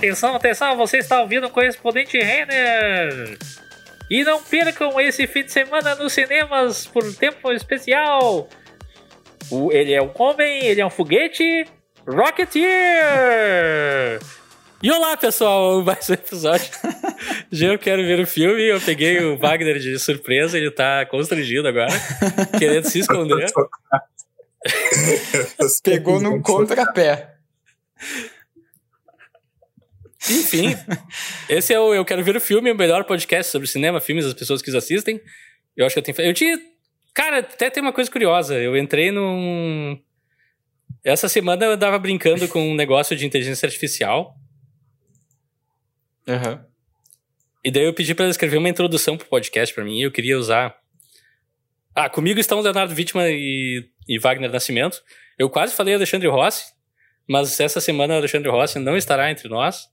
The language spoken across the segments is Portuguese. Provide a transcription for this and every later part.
Atenção, atenção, você está ouvindo o correspondente Renner. E não percam esse fim de semana nos cinemas por tempo especial. O, ele é um homem, ele é um foguete. Rocketeer! E olá, pessoal, mais um episódio. Já eu quero ver o filme. Eu peguei o Wagner de surpresa, ele tá constrangido agora, querendo se esconder. Pegou no contrapé. Enfim, esse é o Eu Quero Ver o Filme, o melhor podcast sobre cinema, filmes, as pessoas que os assistem. Eu acho que eu tenho. Eu tinha. Cara, até tem uma coisa curiosa. Eu entrei num. Essa semana eu tava brincando com um negócio de inteligência artificial. Uhum. E daí eu pedi para ela escrever uma introdução pro podcast para mim e eu queria usar. Ah, comigo estão Leonardo Wittmann e, e Wagner Nascimento. Eu quase falei Alexandre Rossi, mas essa semana o Alexandre Rossi não estará entre nós.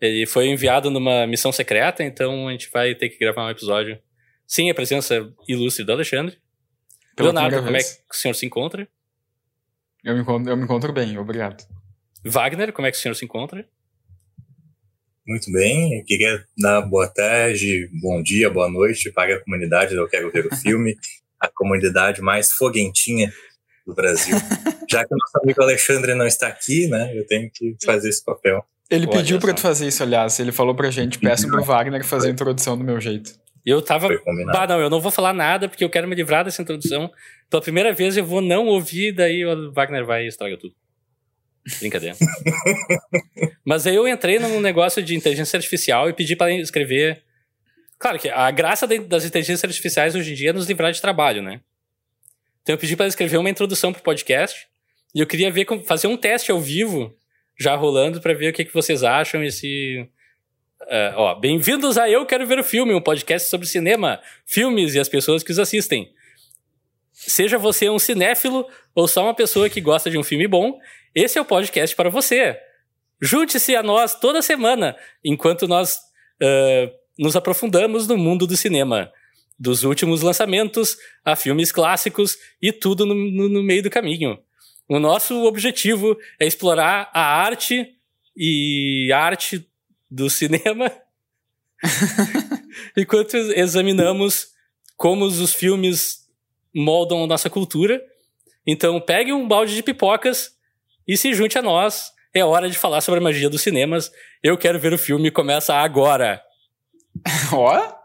Ele foi enviado numa missão secreta, então a gente vai ter que gravar um episódio sem a presença ilustre do Alexandre. Pela Leonardo, como é vez. que o senhor se encontra? Eu me, encontro, eu me encontro bem, obrigado. Wagner, como é que o senhor se encontra? Muito bem, eu queria dar boa tarde, bom dia, boa noite para a comunidade do Eu Quero Ver o Filme, a comunidade mais foguentinha do Brasil. Já que o nosso amigo Alexandre não está aqui, né, eu tenho que fazer esse papel. Ele Olha pediu pra só. tu fazer isso, aliás. Ele falou pra gente, peça pro Wagner fazer a introdução do meu jeito. Eu tava. Bah, não, eu não vou falar nada porque eu quero me livrar dessa introdução. Pela primeira vez eu vou não ouvir, daí o Wagner vai e estraga tudo. Brincadeira. Mas aí eu entrei num negócio de inteligência artificial e pedi para escrever. Claro que a graça das inteligências artificiais hoje em dia é nos livrar de trabalho, né? Então eu pedi para escrever uma introdução pro podcast e eu queria ver fazer um teste ao vivo já rolando para ver o que, que vocês acham e se é, ó, bem-vindos a Eu Quero Ver o Filme, um podcast sobre cinema, filmes e as pessoas que os assistem. Seja você um cinéfilo ou só uma pessoa que gosta de um filme bom, esse é o podcast para você. Junte-se a nós toda semana, enquanto nós ah, nos aprofundamos no mundo do cinema. Dos últimos lançamentos a filmes clássicos e tudo no, no- no meio do caminho. O nosso objetivo é explorar a arte e a arte do cinema enquanto examinamos como os filmes moldam a nossa cultura. Então, pegue um balde de pipocas e se junte a nós. É hora de falar sobre a magia dos cinemas. Eu quero ver o filme, começa agora. Ó!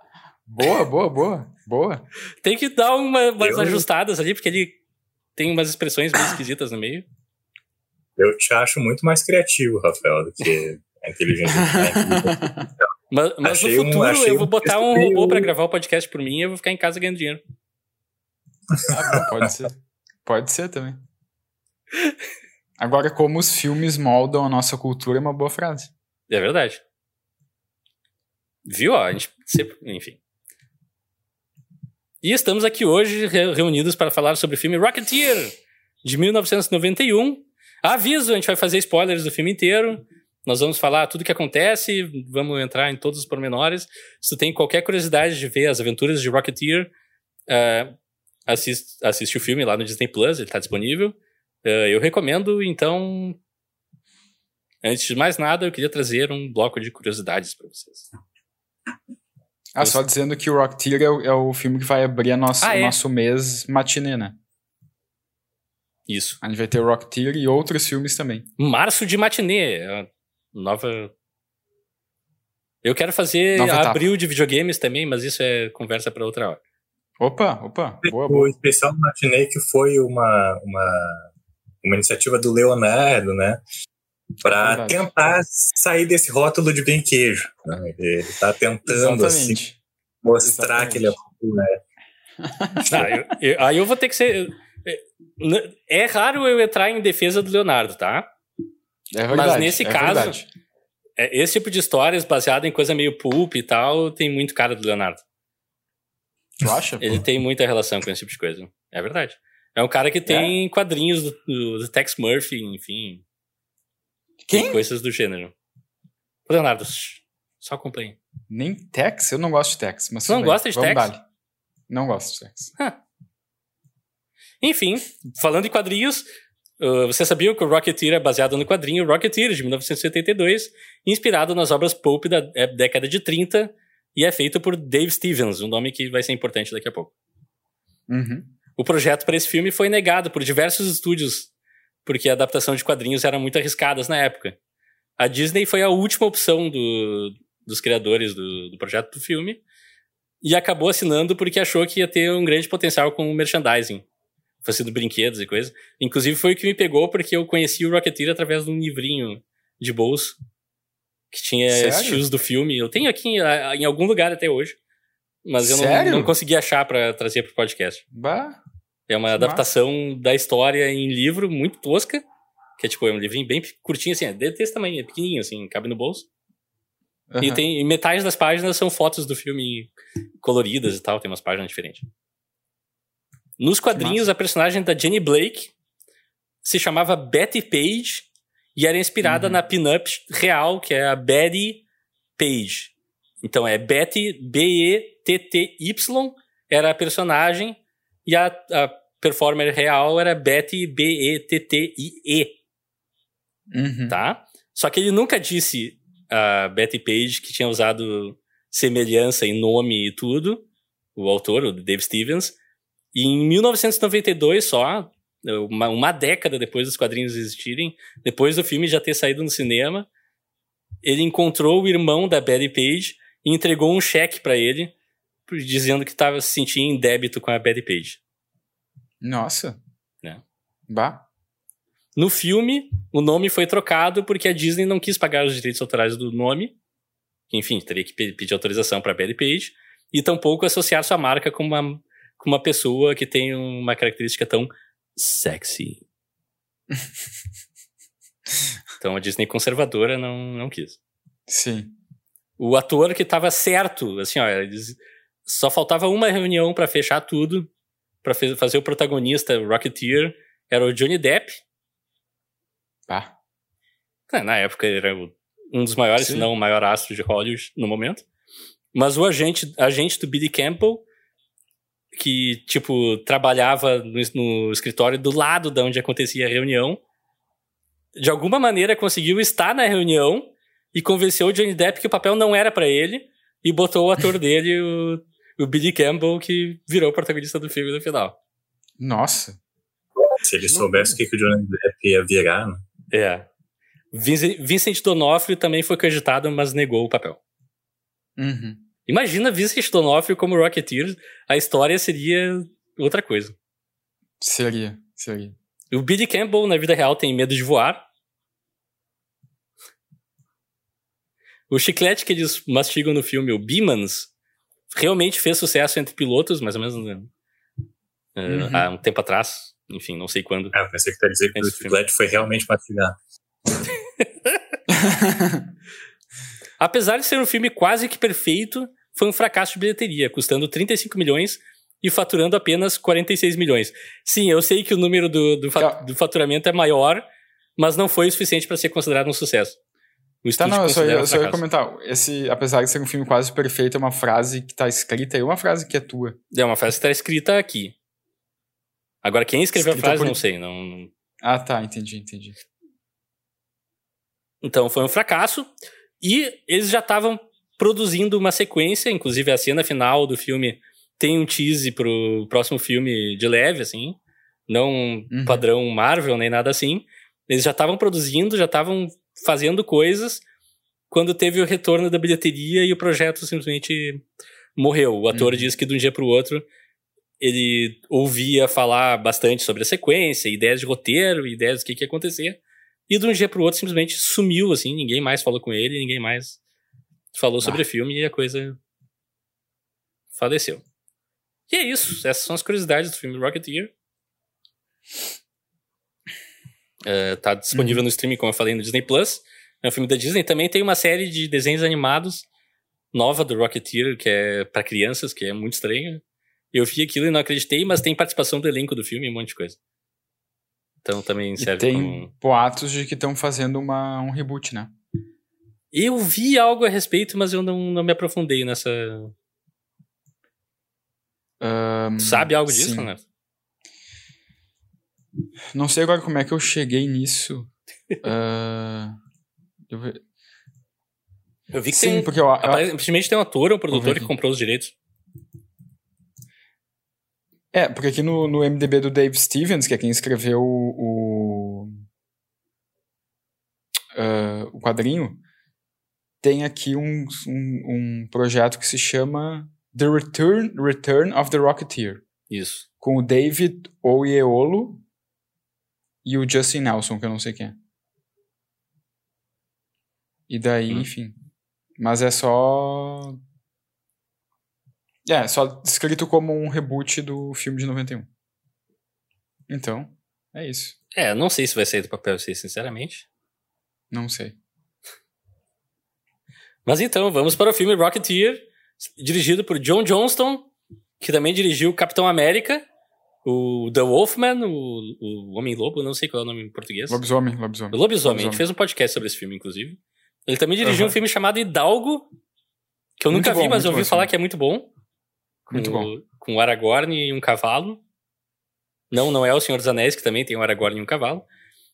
Boa, boa, boa. Boa. Tem que dar uma- umas Eu- ajustadas ali, porque ele tem umas expressões meio esquisitas no meio. Eu te acho muito mais criativo, Rafael, do que a inteligência. Mas, mas Achei no um- futuro achei eu vou um botar um robô meio- pra gravar o podcast por mim e eu vou ficar em casa ganhando dinheiro. Ah, pode ser. Pode ser também. Agora, como os filmes moldam a nossa cultura é uma boa frase. É verdade. Viu? Ó, a gente sempre, enfim. E estamos aqui hoje re- reunidos para falar sobre o filme Rocketeer, de 1991. Aviso, a gente vai fazer spoilers do filme inteiro. Nós vamos falar tudo o que acontece, vamos entrar em todos os pormenores. Se tu tem qualquer curiosidade de ver as aventuras de Rocketeer, eh, assiste, assiste o filme lá no Disney Plus, ele está disponível. Eh, eu recomendo, então Antes de mais nada, eu queria trazer um bloco de curiosidades para vocês. Ah, Eu- só dizendo que o Rocketeer é o, é o filme que vai abrir a nossa, Ah, o é? nosso mês matinê, né? Isso. A gente vai ter o Rocketeer e outros filmes também. Março de matinê. a Nova. Eu quero fazer Nova etapa. abril de videogames também, mas isso é conversa para outra hora. Opa, opa, boa, O boa. especial do Matinei que foi uma, uma, uma iniciativa do Leonardo, né? Para Verdade. tentar sair desse rótulo de bem queijo. né? Ele está tentando assim, mostrar Exatamente. que ele é né? Ah, eu- aí eu vou ter que ser. é, É raro eu entrar em defesa do Leonardo, tá? É verdade. nesse é caso- verdade. É, Esse tipo de histórias baseada em coisa meio pulp e tal, tem muito cara do Leonardo. Tu acha? Ele tem muita relação com esse tipo de coisa. É verdade. É um cara que tem quadrinhos do, do- do Tex Murphy, enfim. Quem? e Coisas do gênero. Leonardo, só acompanhe. Nem Tex? Eu não gosto de Tex. Mas não gosta de Vamos Tex? dar-lhe. Não gosto de Tex. Enfim, falando em quadrinhos, Uh, você sabia que o Rocketeer é baseado no quadrinho Rocketeer, de 1972, inspirado nas obras pulp da é, década de 30, e é feito por Dave Stevens, um nome que vai ser importante daqui a pouco. Uhum. O projeto para esse filme foi negado por diversos estúdios, porque a adaptação de quadrinhos era muito arriscadas na época. A Disney foi a última opção do, dos criadores do, do projeto do filme, e acabou assinando porque achou que ia ter um grande potencial com o merchandising fazendo brinquedos e coisa. Inclusive foi o que me pegou porque eu conheci o Rocketeer através de um livrinho de bolso que tinha Sério? estilos do filme. Eu tenho aqui em, em algum lugar até hoje, mas eu não, não consegui achar para trazer pro podcast. Bah. É uma adaptação da história em livro muito tosca, que é tipo é um livrinho bem curtinho assim, é desse tamanho, é pequenininho assim, cabe no bolso. E Aham. tem e metade das páginas são fotos do filme coloridas e tal, tem umas páginas diferentes. Nos quadrinhos, a personagem da Jenny Blake se chamava Betty Page e era inspirada Uhum. na pin-up real, que é a Betty Page. Então é Betty, B-E-T-T-Y, era a personagem, e a, a performer real era Betty, B-E-T-T-I-E Uhum. tá? Só que ele nunca disse a Betty Page que tinha usado semelhança em nome e tudo, o autor, o Dave Stevens. E em 1992 só, uma, uma década depois dos quadrinhos existirem, depois do filme já ter saído no cinema, ele encontrou o irmão da Betty Page e entregou um cheque pra ele, dizendo que estava se sentindo em débito com a Betty Page. Nossa. Né? Bah. No filme, o nome foi trocado porque a Disney não quis pagar os direitos autorais do nome, que, enfim, teria que pe- pedir autorização para Betty Page, e tampouco associar sua marca com uma, com uma pessoa que tem uma característica tão sexy. então a Disney conservadora não, não quis. Sim. O ator que tava certo, assim, ó, eles- só faltava uma reunião para fechar tudo, para fazer o protagonista, o Rocketeer, era o Johnny Depp, Bah. É, na época ele era um dos maiores, Sim. se não o maior astro de Hollywood no momento. Mas o agente, agente do Billy Campbell, que, tipo, trabalhava no, no escritório do lado de onde acontecia a reunião, de alguma maneira conseguiu estar na reunião e convenceu o Johnny Depp que o papel não era pra ele e botou o ator dele, o, o Billy Campbell, que virou o protagonista do filme no final. Nossa. Se ele soubesse o que, que o Johnny Depp ia virar, né? É. Vincent D'Onofrio também foi cogitado, mas negou o papel. Uhum. Imagina Vincent D'Onofrio como Rocketeer, a história seria outra coisa. Seria, seria. O Billy Campbell, na vida real, tem medo de voar. O chiclete que eles mastigam no filme, o Beamans, realmente fez sucesso entre pilotos, mais ou menos eh, Uhum. há um tempo atrás. Enfim, não sei quando. Ah, eu pensei que ia dizer que o chiclete foi realmente mastigado. Apesar de ser um filme quase que perfeito, foi um fracasso de bilheteria, custando 35 milhões e faturando apenas 46 milhões. Sim, eu sei que o número do, do, Tá. do faturamento é maior, mas não foi o suficiente para ser considerado um sucesso. O Tá, não, eu só, ia, eu só ia comentar. Esse, apesar de ser um filme quase perfeito, é uma frase que tá escrita aí, uma frase que é tua. É uma frase que está escrita aqui. Agora, quem escreveu Escrita a frase, por- não sei. Não, não- Ah, tá, entendi, entendi. Então, foi um fracasso. E eles já estavam produzindo uma sequência, inclusive a cena final do filme tem um tease pro próximo filme de leve, assim. Não Uhum. padrão Marvel, nem nada assim. Eles já estavam produzindo, já estavam fazendo coisas quando teve o retorno da bilheteria e o projeto simplesmente morreu. O ator Uhum. disse que de um dia pro outro ele ouvia falar bastante sobre a sequência, ideias de roteiro, ideias do que, que ia acontecer. E de um dia pro outro simplesmente sumiu, assim, ninguém mais falou com ele, ninguém mais falou sobre o filme e a coisa faleceu. E é isso, essas são as curiosidades do filme Rocketeer. É, tá disponível no streaming, como eu falei, no Disney Plus. É um filme da Disney. Também tem uma série de desenhos animados nova do Rocketeer, que é pra crianças, que é muito estranho. Eu vi aquilo e não acreditei, mas tem participação do elenco do filme e um monte de coisa. Então também E serve tem como... boatos de que estão fazendo uma, um reboot, né? Eu vi algo a respeito, mas eu não, não me aprofundei nessa... Tu sabe algo disso, sim. né? Não sei agora como é que eu cheguei nisso. uh, eu... eu vi que Sim, tem, porque eu, eu, aparentemente tem um ator ou um produtor que comprou os direitos. É, porque aqui no, no MDB do Dave Stevens, que é quem escreveu o, o, uh, o quadrinho, tem aqui um, um, um, projeto que se chama The Return, Return of the Rocketeer. Isso. Com o David Oyeolo e o Justin Nelson, que eu não sei quem é. E daí, hum. enfim. Mas é só é, só descrito como um reboot do filme de 91. Então, é isso. É, não sei se vai sair do papel, sei sinceramente. Não sei. Mas então, vamos para o filme Rocketeer, dirigido por John Johnston, que também dirigiu Capitão América, o The Wolfman, o, o Homem-Lobo, não sei qual é o nome em português. Lobisomem, Lobisomem. O Lobisomem, a gente fez um podcast sobre esse filme, inclusive. Ele também dirigiu uhum. um filme chamado Hidalgo, que eu muito nunca bom, vi, mas eu ouvi falar que é muito bom. Muito com, bom. Com o Aragorn e um cavalo. Não, não é o Senhor dos Anéis, que também tem o Aragorn e um cavalo.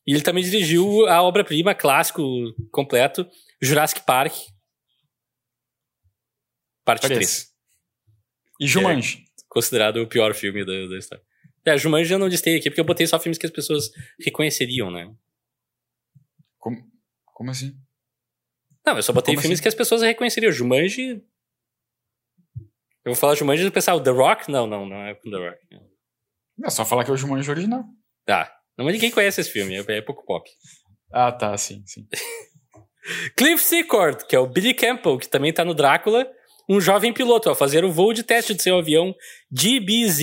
E ele também dirigiu a obra-prima, clássico, completo, Jurassic Park. Parte Parece. 3. E Jumanji. É considerado o pior filme da, da história. É, Jumanji eu não listei aqui, porque eu botei só filmes que as pessoas reconheceriam, né? Como, como assim? Não, eu só botei Como filmes assim? que as pessoas reconheceriam. Jumanji... Eu vou falar Jumanji e o The Rock? Não, não, não é com The Rock. É só falar que é o Jumanji original. Tá. Não, mas ninguém conhece esse filme, é, pouco pop. Ah, tá, sim, sim. Cliff Secord, que é o Billy Campbell, que também tá no Drácula, um jovem piloto ao fazer o voo de teste de seu avião DBZ,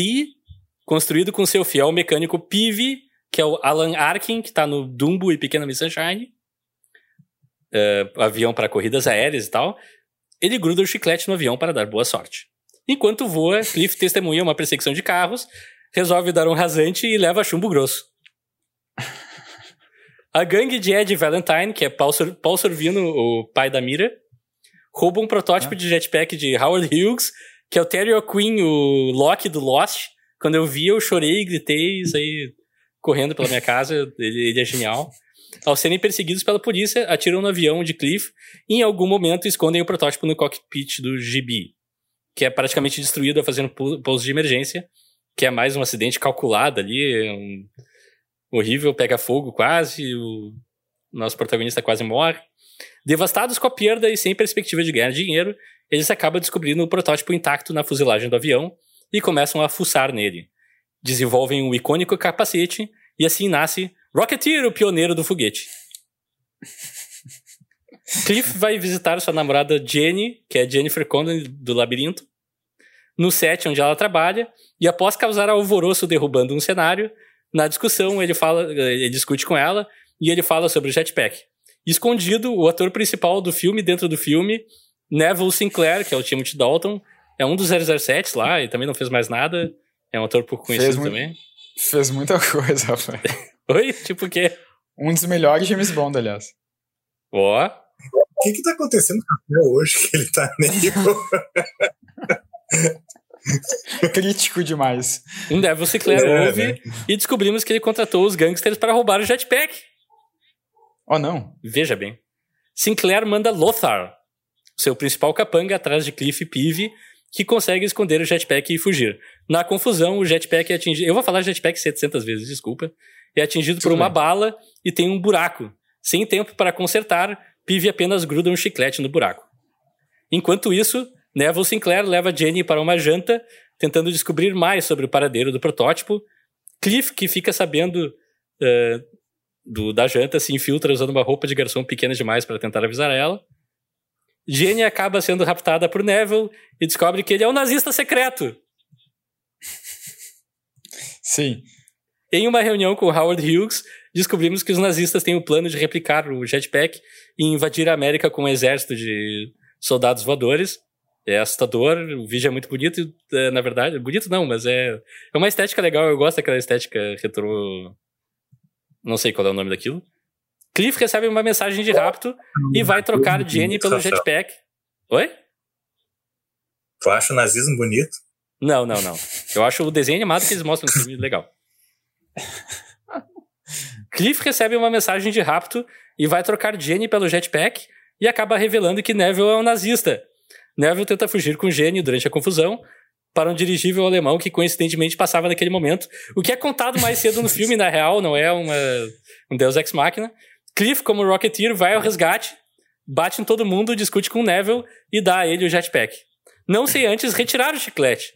construído com seu fiel mecânico Peavy, que é o Alan Arkin, que tá no Dumbo e Pequena Miss Sunshine. Uh, avião para corridas aéreas e tal. Ele gruda o chiclete no avião para dar boa sorte. Enquanto voa, Cliff testemunha uma perseguição de carros, resolve dar um rasante e leva chumbo grosso. A gangue de Ed Valentine, que é Paul, Paul Sorvino, o pai da Mira, rouba um protótipo de jetpack de Howard Hughes, que é o Terry O'Quinn, o Loki do Lost. Quando eu vi, eu chorei, gritei, saí correndo pela minha casa. Ele, ele é genial. Ao serem perseguidos pela polícia, atiram no avião de Cliff e em algum momento escondem o protótipo no cockpit do GB, que é praticamente destruído um pouso de emergência, que é mais um acidente calculado ali, um horrível, pega fogo quase, o nosso protagonista quase morre. Devastados com a perda e sem perspectiva de ganhar dinheiro, eles acabam descobrindo o protótipo intacto na fuselagem do avião e começam a fuçar nele. Desenvolvem um icônico capacete e assim nasce Rocketeer, o pioneiro do foguete. Cliff vai visitar sua namorada Jenny, que é Jennifer Condon do Labirinto, no set onde ela trabalha, e após causar alvoroço derrubando um cenário, na discussão ele fala, ele discute com ela e ele fala sobre o jetpack. Escondido, o ator principal do filme dentro do filme, Neville Sinclair, que é o Timothy Dalton, é um dos 007 lá e também não fez mais nada. É um ator pouco conhecido Fez também. Fez muita coisa, rapaz. Oi? Tipo o quê? Um dos melhores James Bond, aliás. Ó. O que que tá acontecendo com o Rafael hoje que ele tá meio... Crítico demais. Um Neville Sinclair É, ouve né? e descobrimos que ele contratou os gangsters para roubar o jetpack. Oh, não. Veja bem. Sinclair manda Lothar, seu principal capanga, atrás de Cliff Peavy, que consegue esconder o jetpack e fugir. Na confusão, o jetpack é atingido. Eu vou falar jetpack 700 vezes, desculpa. É atingido por Tudo uma bem. bala e tem um buraco. Sem tempo para consertar, Peavy apenas gruda um chiclete no buraco. Enquanto isso, Neville Sinclair leva Jenny para uma janta, tentando descobrir mais sobre o paradeiro do protótipo. Cliff, que fica sabendo eh, do- da janta, se infiltra usando uma roupa de garçom pequena demais para tentar avisar ela. Jenny acaba sendo raptada por Neville e descobre que ele é um nazista secreto. Sim. Em uma reunião com Howard Hughes, descobrimos que os nazistas têm o plano de replicar o jetpack e invadir a América com um exército de soldados voadores. É assustador, o vídeo é muito bonito, é, na verdade. Bonito não, mas é, é uma estética legal, eu gosto daquela estética retrô. Não sei qual é o nome daquilo. Cliff recebe uma mensagem de rapto e vai trocar Jenny pelo jetpack. Oi? Tu acha o nazismo bonito? Não, não, não. Eu acho o desenho animado que eles mostram no filme legal. Cliff recebe uma mensagem de rapto e vai trocar Jenny pelo jetpack e acaba revelando que Neville é um nazista. Neville tenta fugir com Jenny durante a confusão para um dirigível alemão que coincidentemente passava naquele momento, o que é contado mais cedo no filme, na real, não é uma, um Deus Ex Machina. Cliff, como Rocketeer, vai ao resgate, bate em todo mundo, discute com Neville e dá a ele o jetpack. Não sem antes retirar o chiclete.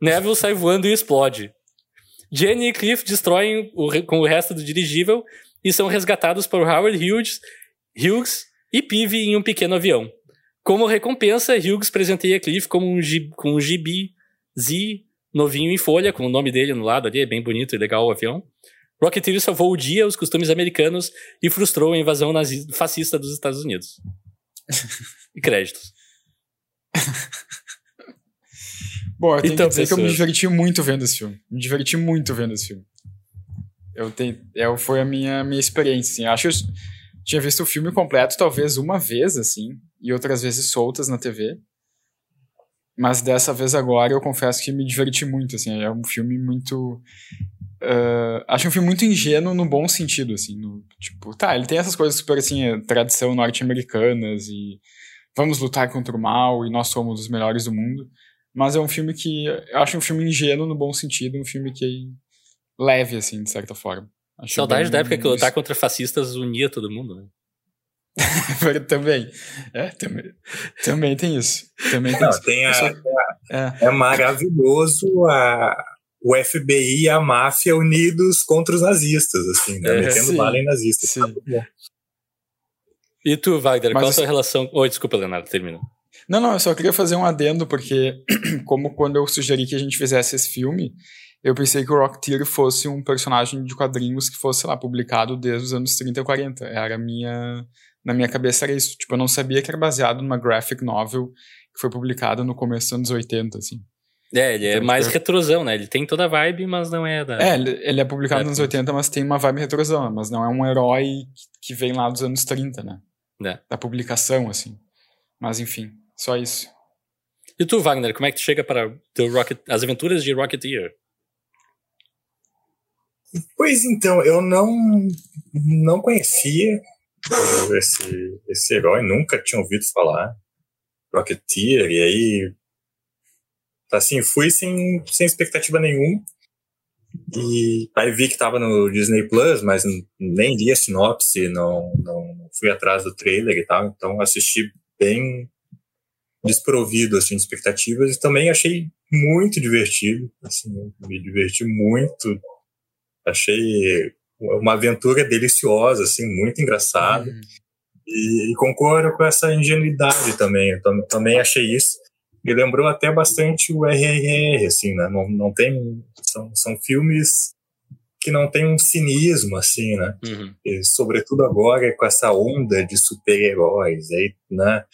Neville sai voando e explode. Jenny e Cliff destroem o, com o resto do dirigível e são resgatados por Howard Hughes, Hughes e Peavy em um pequeno avião. Como recompensa, Hughes presenteia Cliff como um, com um gibi Z novinho em folha, com o nome dele no lado ali, é bem bonito e legal o avião. Rocketeer salvou o dia, os costumes americanos e frustrou a invasão fascista dos Estados Unidos. e créditos. Bom, eu tenho então, que dizer pessoas. que eu me diverti muito vendo esse filme. Me diverti muito vendo esse filme. Eu tenho, eu, foi a minha, minha experiência, assim. Acho que eu tinha visto o filme completo talvez uma vez, assim, e outras vezes soltas na TV. Mas dessa vez agora eu confesso que me diverti muito, assim. É um filme muito... Uh, acho um filme muito ingênuo no bom sentido, assim. No, tipo, tá, ele tem essas coisas super, assim, tradição norte-americanas e vamos lutar contra o mal e nós somos os melhores do mundo. Mas é um filme que. Eu acho um filme ingênuo no bom sentido, um filme que é leve, assim, de certa forma. Acho Saudade da época que lutar contra fascistas unia todo mundo, né? também. É, também. Também tem isso. Também tem Não, isso. Tem a, só... é. é maravilhoso a, o FBI e a máfia unidos contra os nazistas, assim, né? É, Metendo bala em nazistas. Sim. Tá e tu, Wagner, Mas, qual a sua relação. Oi, desculpa, Leonardo, termina. Não, não, eu só queria fazer um adendo, porque, como quando eu sugeri que a gente fizesse esse filme, eu pensei que o Rocketeer fosse um personagem de quadrinhos que fosse, sei lá, publicado desde os anos 30 e 40. Era minha. Na minha cabeça era isso. Tipo, eu não sabia que era baseado numa graphic novel que foi publicada no começo dos anos 80, assim. É, ele é então, mais tipo, retrosão, né? Ele tem toda a vibe, mas não é da. É, ele, é publicado é, nos anos 80, mas tem uma vibe retrosão, mas não é um herói que vem lá dos anos 30, né? É. Da publicação, assim. Mas enfim. Só isso. E tu, Wagner, como é que tu chega para Rocket, as aventuras de Rocketeer? Pois então, eu não não conhecia esse, esse herói, nunca tinha ouvido falar. Rocketeer, e aí. Assim, fui sem, sem expectativa nenhuma. E aí vi que tava no Disney Plus, mas nem li a sinopse, não, não fui atrás do trailer e tal, então assisti bem desprovido assim, de expectativas. E também achei muito divertido, assim, me diverti muito, achei uma aventura deliciosa, assim, muito engraçada. Uhum. e, e, concordo com essa ingenuidade também, eu também achei isso, me lembrou até bastante o RRR, assim, né, não, não tem, são, são filmes que não tem um cinismo, assim, né, uhum. e, sobretudo agora com essa onda de super-heróis, aí, né,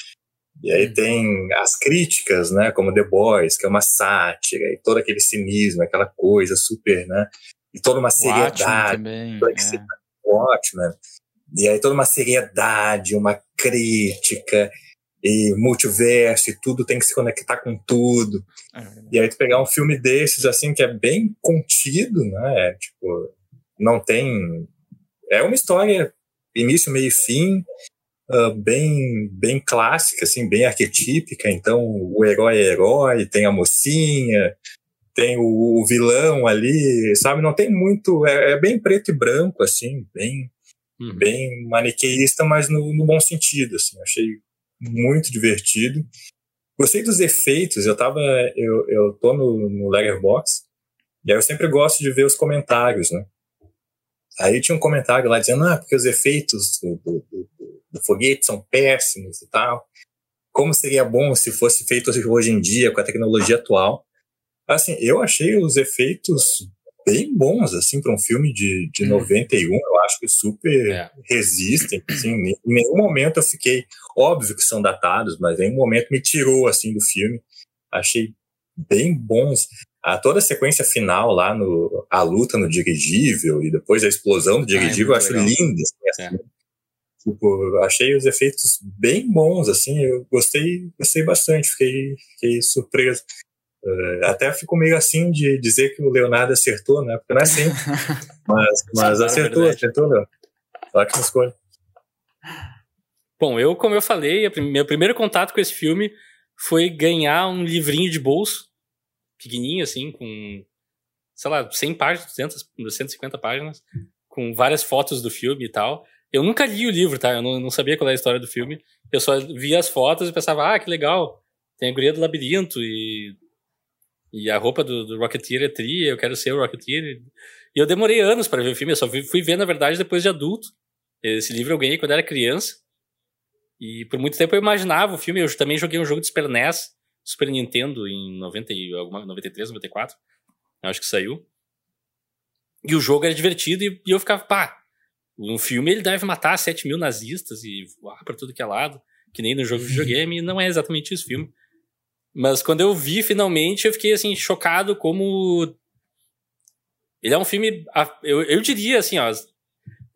e aí tem as críticas, né, como The Boys, que é uma sátira, e todo aquele cinismo, aquela coisa super, né, e toda uma seriedade. Também, é. Ótimo? E aí toda uma seriedade, uma crítica, e multiverso, e tudo tem que se conectar com tudo. É. E aí tu pegar um filme desses, assim, que é bem contido, né, tipo, não tem... É uma história início, meio e fim, uh, bem, bem clássica, assim, bem arquetípica. Então, o herói é herói, tem a mocinha, tem o, o vilão ali, sabe? Não tem muito. É, é bem preto e branco, assim, bem, uhum. bem maniqueísta, mas no, no, bom sentido, assim. Achei muito divertido. Gostei dos efeitos. Eu tava. Eu, eu tô no, no Letterboxd, e aí eu sempre gosto de ver os comentários, né? Aí tinha um comentário lá dizendo, ah, porque os efeitos do, do, do foguete são péssimos e tal. Como seria bom se fosse feito hoje em dia com a tecnologia atual? Assim, eu achei os efeitos bem bons, assim, para um filme de, de hum. 91, eu acho que super é. resistem, assim, em nenhum momento eu fiquei, óbvio que são datados, mas em nenhum momento me tirou, assim, do filme, achei bem bons, a, toda a sequência final lá, no, a luta no dirigível e depois a explosão do dirigível, ah, é eu acho legal. linda, assim, é. Tipo, achei os efeitos bem bons, assim, eu gostei, gostei bastante, fiquei, fiquei surpreso. Uh, até fico meio assim de dizer que o Leonardo acertou, né? Porque não é assim. mas mas acertou, é acertou, Leonardo. Ótima escolha. Bom, eu, como eu falei, meu primeiro contato com esse filme foi ganhar um livrinho de bolso, pequenininho assim, com, sei lá, 100 páginas, 200, 150 páginas, com várias fotos do filme e tal. Eu nunca li o livro, tá? Eu não, não sabia qual era a história do filme. Eu só via as fotos e pensava, ah, que legal. Tem a guria do labirinto e, e a roupa do, do Rocketeer é tri, eu quero ser o Rocketeer. E eu demorei anos para ver o filme, eu só fui ver, na verdade, depois de adulto. Esse livro eu ganhei quando era criança. E por muito tempo eu imaginava o filme. Eu também joguei um jogo de Super NES, Super Nintendo, em 90 e alguma, 93, 94. Acho que saiu. E o jogo era divertido e, e eu ficava, pá, um filme ele deve matar 7 mil nazistas e voar pra tudo que é lado, que nem no jogo de videogame. E não é exatamente isso o filme. Mas quando eu vi finalmente, eu fiquei assim, chocado como. Ele é um filme. Eu, eu diria assim, ó.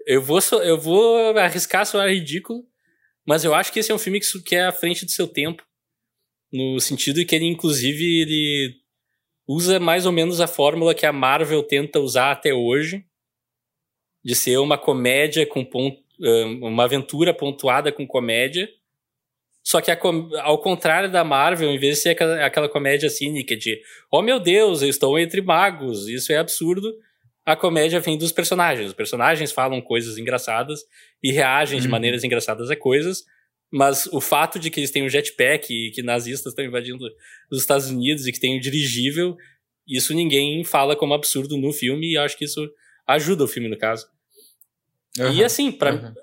Eu vou, eu vou arriscar soar ridículo, mas eu acho que esse é um filme que, que é à frente do seu tempo. No sentido que ele, inclusive, ele usa mais ou menos a fórmula que a Marvel tenta usar até hoje. De ser uma comédia com ponto, uma aventura pontuada com comédia. Só que ao contrário da Marvel, em vez de ser aquela, aquela comédia cínica de oh meu Deus, eu estou entre magos, isso é absurdo, a comédia vem dos personagens. Os personagens falam coisas engraçadas e reagem de uhum. maneiras engraçadas a coisas, mas o fato de que eles têm um jetpack e que nazistas estão invadindo os Estados Unidos e que tem um dirigível, isso ninguém fala como absurdo no filme e acho que isso ajuda o filme no caso. Uhum. E assim, para uhum.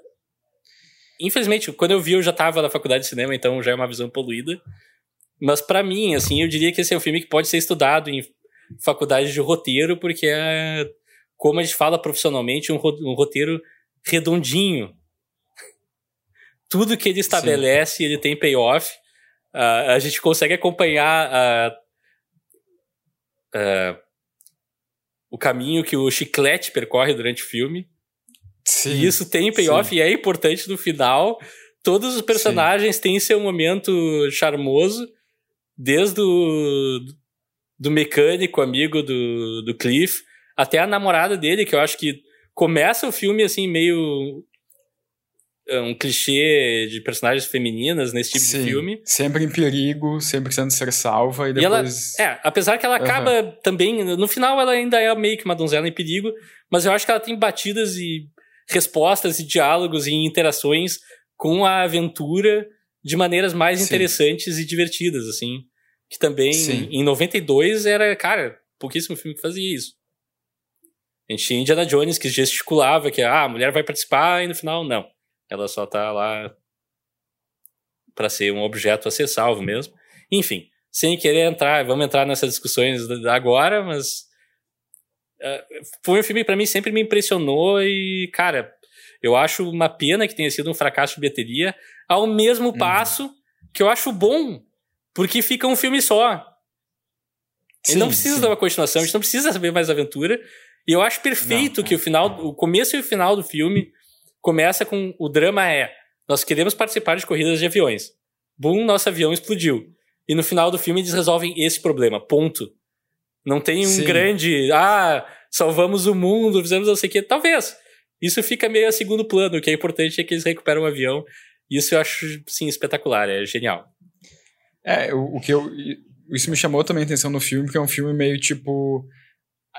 Infelizmente, quando eu vi eu já estava na faculdade de cinema, então já é uma visão poluída. Mas para mim, assim, eu diria que esse é um filme que pode ser estudado em faculdade de roteiro, porque é como a gente fala profissionalmente, um, um roteiro redondinho. Tudo que ele estabelece, Sim. ele tem payoff. Uh, a gente consegue acompanhar uh, uh, o caminho que o chiclete percorre durante o filme. Sim, e isso tem payoff sim. e é importante no final. Todos os personagens sim. têm seu momento charmoso, desde o do mecânico, amigo do, do Cliff, até a namorada dele, que eu acho que começa o filme assim, meio é, um clichê de personagens femininas nesse tipo Sim, de filme. Sempre em perigo, sempre precisando ser salva e depois. E ela, é, apesar que ela uhum. acaba também. No final, ela ainda é meio que uma donzela em perigo, mas eu acho que ela tem batidas e respostas e diálogos e interações com a aventura de maneiras mais Sim. interessantes e divertidas, assim. Que também, Sim. em 92, era, cara, pouquíssimo filme que fazia isso. A gente tinha Indiana Jones que gesticulava que ah, a mulher vai participar e no final não. Ela só tá lá para ser um objeto a ser salvo mesmo. Enfim, sem querer entrar, vamos entrar nessas discussões agora, mas foi um filme para mim sempre me impressionou e, cara, eu acho uma pena que tenha sido um fracasso de bilheteria, ao mesmo uhum. passo que eu acho bom, porque fica um filme só. Sim, Ele não precisa sim. dar uma continuação, a gente não precisa saber mais aventura. E eu acho perfeito não, que o final, o começo e o final do filme começa com o drama é: nós queremos participar de corridas de aviões. Boom, nosso avião explodiu. E no final do filme eles resolvem esse problema. Ponto. Não tem um Sim. grande, ah, salvamos o mundo, fizemos não sei o quê. Talvez. Isso fica meio a segundo plano. O que é importante é que eles recuperam o avião. Isso eu acho, sim, espetacular. É genial. É, o, o que eu. Isso me chamou também a atenção no filme, porque é um filme meio tipo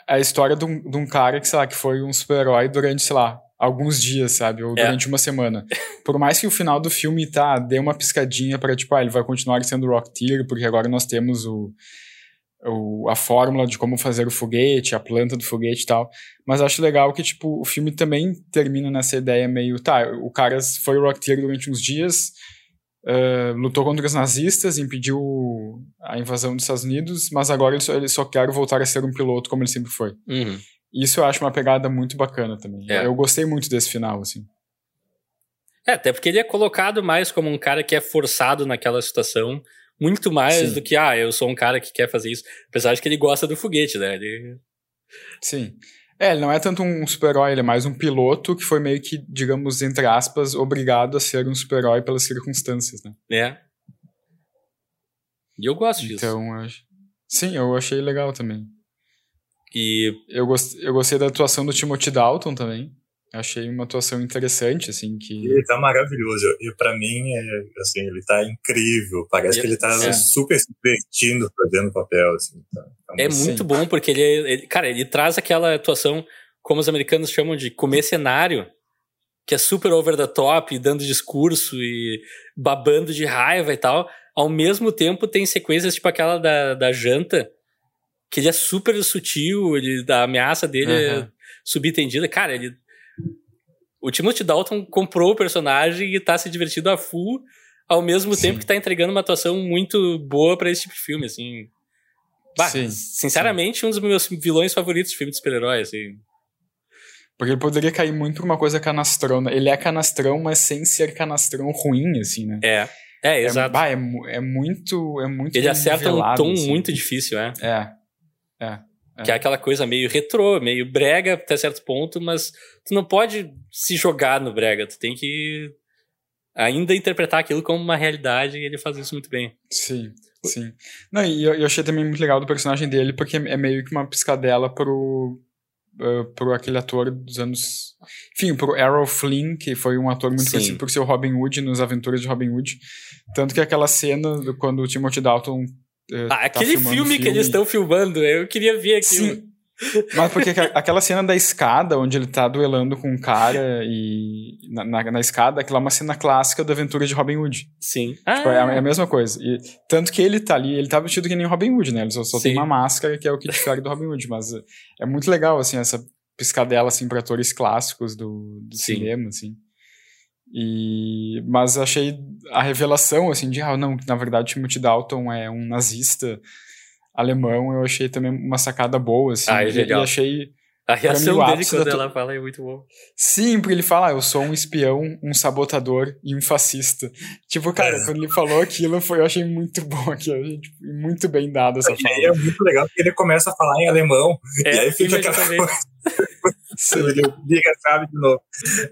a história de um, de um cara que, sei lá, que foi um super-herói durante, sei lá, alguns dias, sabe? Ou é. durante uma semana. Por mais que o final do filme, tá, dê uma piscadinha para tipo, ah, ele vai continuar sendo Rocketeer, porque agora nós temos o, o, a fórmula de como fazer o foguete, a planta do foguete e tal. Mas acho legal que, tipo, o filme também termina nessa ideia meio, tá, o cara foi Rocketeer durante uns dias, uh, lutou contra os nazistas, impediu a invasão dos Estados Unidos, mas agora ele só, ele só quer voltar a ser um piloto como ele sempre foi. Uhum. Isso eu acho uma pegada muito bacana também. É. Eu gostei muito desse final, assim. É, até porque ele é colocado mais como um cara que é forçado naquela situação, muito mais Sim. do que, ah, eu sou um cara que quer fazer isso. Apesar de que ele gosta do foguete, né? Ele... Sim. É, ele não é tanto um super-herói, ele é mais um piloto que foi meio que, digamos, entre aspas, obrigado a ser um super-herói pelas circunstâncias, né? É. E eu gosto disso. Então, acho. Sim, eu achei legal também. E eu, gost, eu gostei da atuação do Timothy Dalton também. Achei uma atuação interessante, assim, que... Ele tá maravilhoso. E para mim, é, assim, ele tá incrível. Parece e, que ele tá é. super se divertindo fazendo o papel, assim. Tá, tá é muito bom, porque ele, ele, cara, ele traz aquela atuação, como os americanos chamam de comer cenário, que é super over the top, dando discurso e babando de raiva e tal. Ao mesmo tempo, tem sequências tipo aquela da, da janta, que ele é super sutil, ele, a ameaça dele uhum. é subentendida. Cara, ele o Timothy Dalton comprou o personagem e tá se divertindo a full, ao mesmo Sim. tempo que tá entregando uma atuação muito boa para esse tipo de filme, assim. Bah, sim, sinceramente, sim. um dos meus vilões favoritos de filme de super-herói, assim. Porque ele poderia cair muito pra uma coisa canastrona. Ele é canastrão, mas sem ser canastrão ruim, assim, né? É. É, é exato. Bah, é, é, muito. É muito ele acerta um tom assim. muito difícil, é. É. É. Que é aquela coisa meio retrô, meio brega até certo ponto, mas tu não pode se jogar no brega, tu tem que ainda interpretar aquilo como uma realidade e ele faz isso muito bem. Sim, sim. Não, e eu, eu achei também muito legal do personagem dele, porque é meio que uma piscadela pro, uh, pro aquele ator dos anos... Enfim, pro Errol Flynn, que foi um ator muito sim. conhecido por ser o Robin Hood nos Aventuras de Robin Hood. Tanto que aquela cena quando o Timothy Dalton é, ah, aquele tá filme, filme, que eles estão filmando, eu queria ver aquilo. Sim. Mas porque aquela cena da escada, onde ele tá duelando com um cara e na, na, na escada, aquela é uma cena clássica da aventura de Robin Hood. Sim. Tipo, ah. é, a, é, a mesma coisa. E, tanto que ele tá ali, ele tá vestido que nem Robin Hood, né? Ele só, só tem uma máscara que é o que difere do Robin Hood. Mas é muito legal, assim, essa piscadela, assim, pra atores clássicos do, do cinema, assim. E, mas achei a revelação, assim, de, ah, não, na verdade Timothy Dalton é um nazista alemão, eu achei também uma sacada boa, assim. Ah, é legal. E achei... A reação mim, dele quando ela fala é muito bom. Sim, porque ele fala, ah, eu sou um espião, um sabotador e um fascista. Tipo, cara, é. quando ele falou aquilo, foi, eu achei muito bom aquilo, tipo, muito bem dado essa fala. É muito legal porque ele começa a falar em alemão, é, e aí fica aquela coisa... ele liga chave de novo.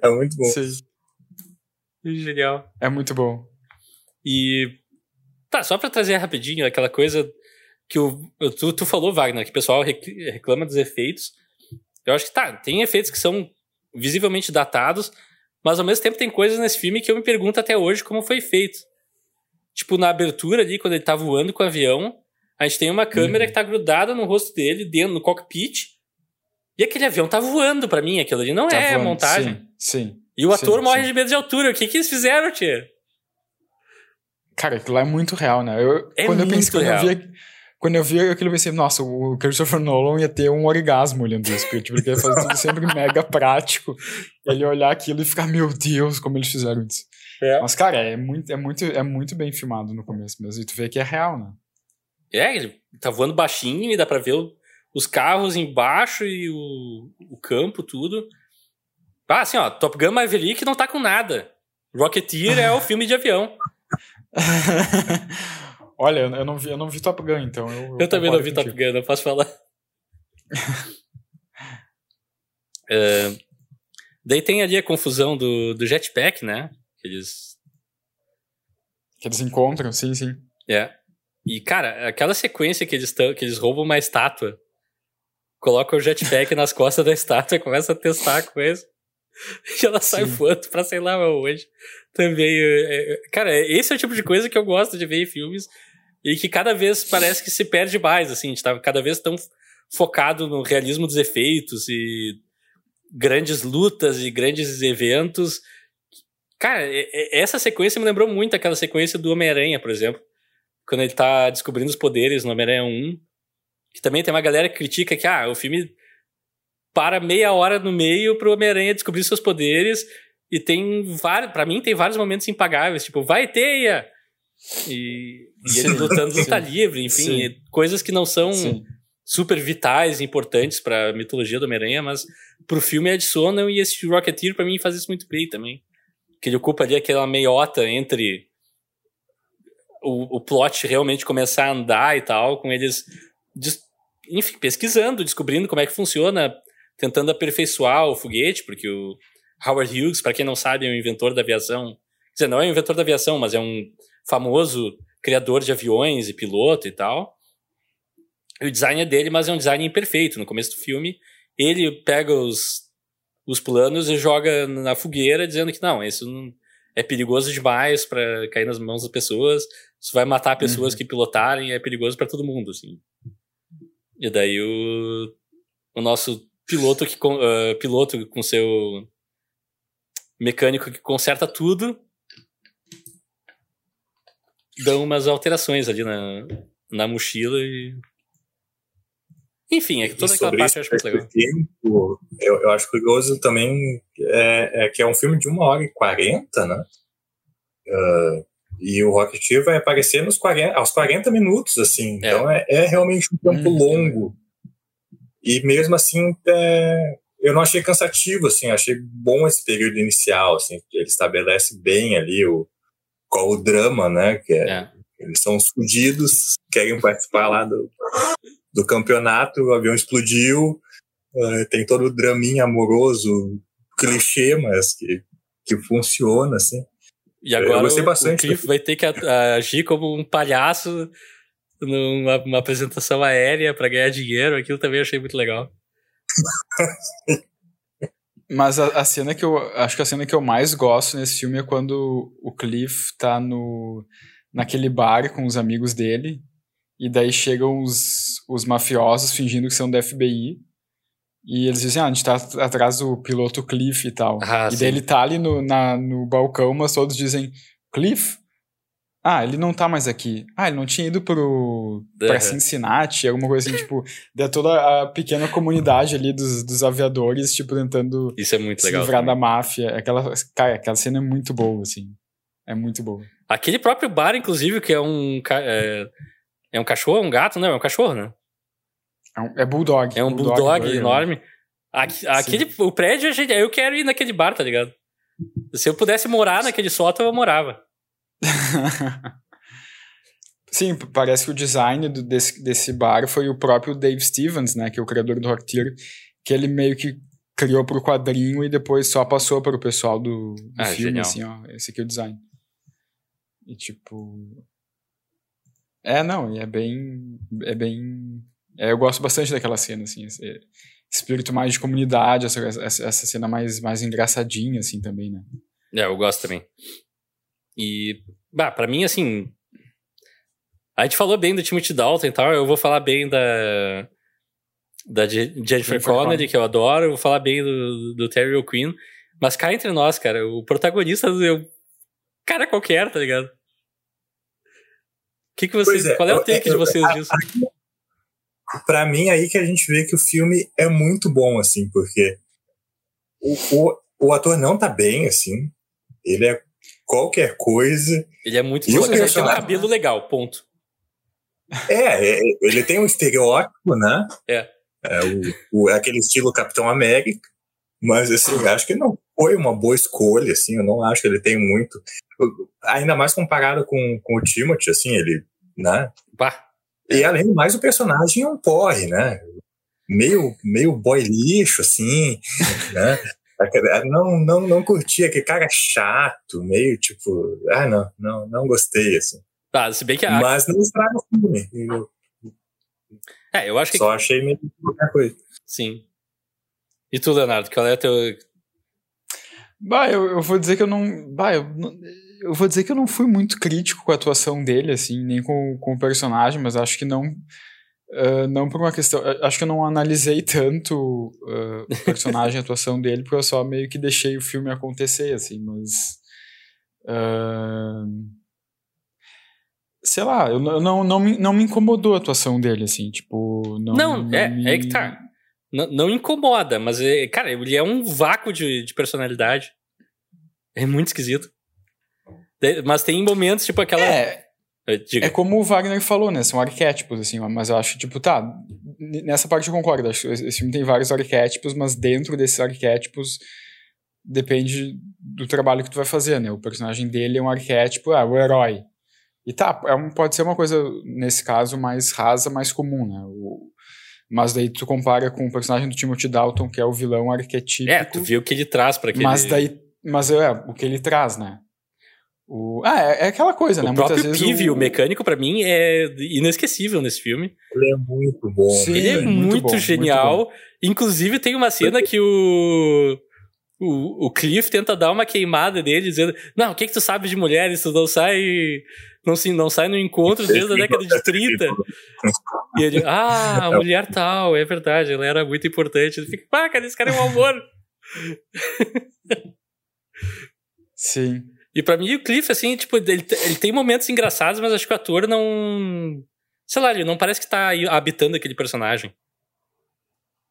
É muito bom. Sim. Genial. É muito bom. E. Tá, só pra trazer rapidinho aquela coisa que o, tu, tu falou, Wagner, que o pessoal reclama dos efeitos. Eu acho que tá, tem efeitos que são visivelmente datados, mas ao mesmo tempo tem coisas nesse filme que eu me pergunto até hoje como foi feito. Tipo, na abertura ali, quando ele tá voando com o avião, a gente tem uma câmera uhum. que tá grudada no rosto dele, dentro, no cockpit, e aquele avião tá voando para mim, aquilo ali não tá é voando, montagem. Sim, sim. E o ator sim, morre sim. de medo de altura. O que que eles fizeram, tia? Cara, aquilo lá é muito real, né? Eu, é quando eu pensei, quando real. eu vi, quando eu vi aquilo, eu pensei, nossa, o Christopher Nolan ia ter um orgasmo olhando isso, porque tipo, ele ia fazer tudo sempre mega prático. Ele olhar aquilo e ficar, meu Deus, como eles fizeram isso. É. Mas, cara, é muito, é, muito, é muito bem filmado no começo mesmo. E tu vê que é real, né? É, ele tá voando baixinho e dá pra ver o, os carros embaixo e o, o campo, tudo. Ah, assim, ó, Top Gun Maverick não tá com nada. Rocketeer é o filme de avião. Olha, eu não vi, eu não vi Top Gun, então. Eu, eu, eu também não vi Top Gun, não posso falar. uh, daí tem ali a confusão do, do jetpack, né? Que eles. Que eles encontram, sim, sim. É. E, cara, aquela sequência que eles, tão, que eles roubam uma estátua, colocam o jetpack nas costas da estátua e começam a testar a coisa. E ela sai Sim. voando pra sei lá onde. Também. É, é, cara, esse é o tipo de coisa que eu gosto de ver em filmes e que cada vez parece que se perde mais, assim. A gente tá cada vez tão focado no realismo dos efeitos e grandes lutas e grandes eventos. Cara, essa sequência me lembrou muito aquela sequência do Homem-Aranha, por exemplo. Quando ele tá descobrindo os poderes no Homem-Aranha 1. Que também tem uma galera que critica que, ah, o filme para meia hora no meio pro Homem-Aranha descobrir seus poderes. E tem vários. para mim, tem vários momentos impagáveis. Tipo, vai, teia! E, e ele lutando luta livre, enfim, sim. coisas que não são sim. super vitais e importantes pra mitologia do Homem-Aranha, mas pro filme adicionam. E esse Rocketeer, pra mim, faz isso muito bem também. Que ele ocupa ali aquela meiota entre o, o plot realmente começar a andar e tal, com eles enfim, pesquisando, descobrindo como é que funciona tentando aperfeiçoar o foguete, porque o Howard Hughes, para quem não sabe, é um inventor da aviação. Quer dizer, não é um inventor da aviação, mas é um famoso criador de aviões e piloto e tal. O design é dele, mas é um design imperfeito. No começo do filme, ele pega os, os planos e joga na fogueira, dizendo que não, isso não, é perigoso demais para cair nas mãos das pessoas. Isso vai matar pessoas uhum. que pilotarem, é perigoso para todo mundo, assim. E daí o, o nosso piloto que uh, piloto com seu mecânico que conserta tudo dão umas alterações ali na, na mochila e enfim, é que toda aquela parte eu acho muito legal. Tempo, eu, eu acho curioso também é, é, que é um filme de uma hora e quarenta, né? Uh, e o Rocketeer vai aparecer nos 40, aos 40 minutos, assim. É. Então é, é, realmente um tempo hum, longo. E mesmo assim, é, eu não achei cansativo, assim. Achei bom esse período inicial, assim. Ele estabelece bem ali o, qual o drama, né? Que é, é. Eles são os fudidos, querem participar lá do, do campeonato, o avião explodiu, uh, tem todo o draminha amoroso, clichê, mas que, que funciona, assim. E agora o, o Cliff vai ter que agir como um palhaço numa apresentação aérea para ganhar dinheiro. Aquilo também eu achei muito legal. Mas a, a, cena que eu acho que a cena que eu mais gosto nesse filme é quando o Cliff tá no naquele bar com os amigos dele e daí chegam os, os mafiosos fingindo que são do FBI e eles dizem, ah, a gente tá atrás do piloto Cliff e tal. Ah, e sim. daí ele tá ali no, na, no balcão, mas todos dizem, Cliff? Ah, ele não tá mais aqui. Ah, ele não tinha ido pro, uhum. pra Cincinnati, alguma coisa assim, tipo, de toda a pequena comunidade ali dos, dos aviadores, tipo, tentando Isso é muito se legal livrar também. da máfia. Aquela, cara, aquela cena é muito boa, assim. É muito boa. Aquele próprio bar, inclusive, que é um. É, é um cachorro, um gato, não? É um cachorro, né? É, um, é bulldog. É um bulldog, bulldog enorme. aquele, o prédio, eu quero ir naquele bar, tá ligado? Se eu pudesse morar naquele sótão, eu morava. Sim, parece que o design do, desse, desse bar foi o próprio Dave Stevens, né, que é o criador do Rocketeer, que ele meio que criou pro quadrinho e depois só passou para o pessoal do, do ah, filme, genial. assim, ó, esse aqui é o design. E tipo... É, não, e é bem... é bem é, eu gosto bastante daquela cena, assim, esse espírito mais de comunidade, essa, essa, essa, cena mais, mais engraçadinha, assim, também, né? É, eu gosto também. E, bah, pra mim, assim, a gente falou bem do Timothy Dalton e tal, eu vou falar bem da da Jennifer, Jennifer Connelly, que eu adoro, eu vou falar bem do, do Terry O'Quinn, mas cá entre nós, cara, o protagonista é o cara qualquer, tá ligado? O que, que vocês. É, qual é o take eu, de vocês eu, disso? para mim aí que a gente vê que o filme é muito bom, assim, porque o, o, o ator não tá bem, assim, ele é qualquer coisa. Ele é muito ele tem um cabelo legal, ponto. É, é, ele tem um estereótipo, né? É. é o, o, aquele estilo Capitão América, mas assim, acho que não foi uma boa escolha, assim, eu não acho que ele tem muito. Ainda mais comparado com, com o Timothy, assim, ele, né? Bah e além do mais, o personagem é um porre, né? Meio, meio boy lixo, assim, né? Não, não, não curti aquele cara chato, meio tipo, ah, não, não, não gostei, assim. Tá, se bem que a... Mas não estraga o filme. É, eu acho que. Só achei meio qualquer coisa. Sim. E tu, Leonardo, qual é o teu. Bah, eu, eu vou dizer que eu não. Bah, eu eu vou dizer que eu não fui muito crítico com a atuação dele, assim, nem com, com o personagem, mas acho que não. Uh, não por uma questão. Acho que eu não analisei tanto uh, o personagem, a atuação dele, porque eu só meio que deixei o filme acontecer, assim, mas. Uh, sei lá, eu não, não, não, me, não me incomodou a atuação dele, assim, tipo. Não, não, não é, me... é que tá. Não, não incomoda, mas, é, cara, ele é um vácuo de, de personalidade. É muito esquisito. Mas tem momentos, tipo aquela. É. É como o Wagner falou, né? São arquétipos, assim, mas eu acho, tipo, tá. Nessa parte eu concordo. Acho que esse filme tem vários arquétipos, mas dentro desses arquétipos depende do trabalho que tu vai fazer, né? O personagem dele é um arquétipo, é o herói. E tá, é um, pode ser uma coisa, nesse caso, mais rasa, mais comum, né? O, mas daí tu compara com o personagem do Timothy Dalton, que é o vilão arquetípico. É, tu viu o que ele traz para aquele... Mas daí, mas é, o que ele traz, né? O... Ah, é, é, aquela coisa, o né? O próprio Muitas Pive, o... o mecânico, para mim, é inesquecível nesse filme. Ele é muito bom. Sim, ele é, é muito, muito bom, genial. Muito Inclusive, tem uma cena que o o, o Cliff tenta dar uma queimada dele, dizendo: Não, o que, que tu sabe de mulheres? Tu não sai. Não, sim, não sai no encontro desde a década de 30. E ele, ah, a mulher tal, é verdade, ela era muito importante. Ele fica, ah, cara, esse cara é um amor. Sim. E pra mim, o Cliff, assim, tipo, ele, ele tem momentos engraçados, mas acho que o ator não. Sei lá, ele não parece que tá habitando aquele personagem.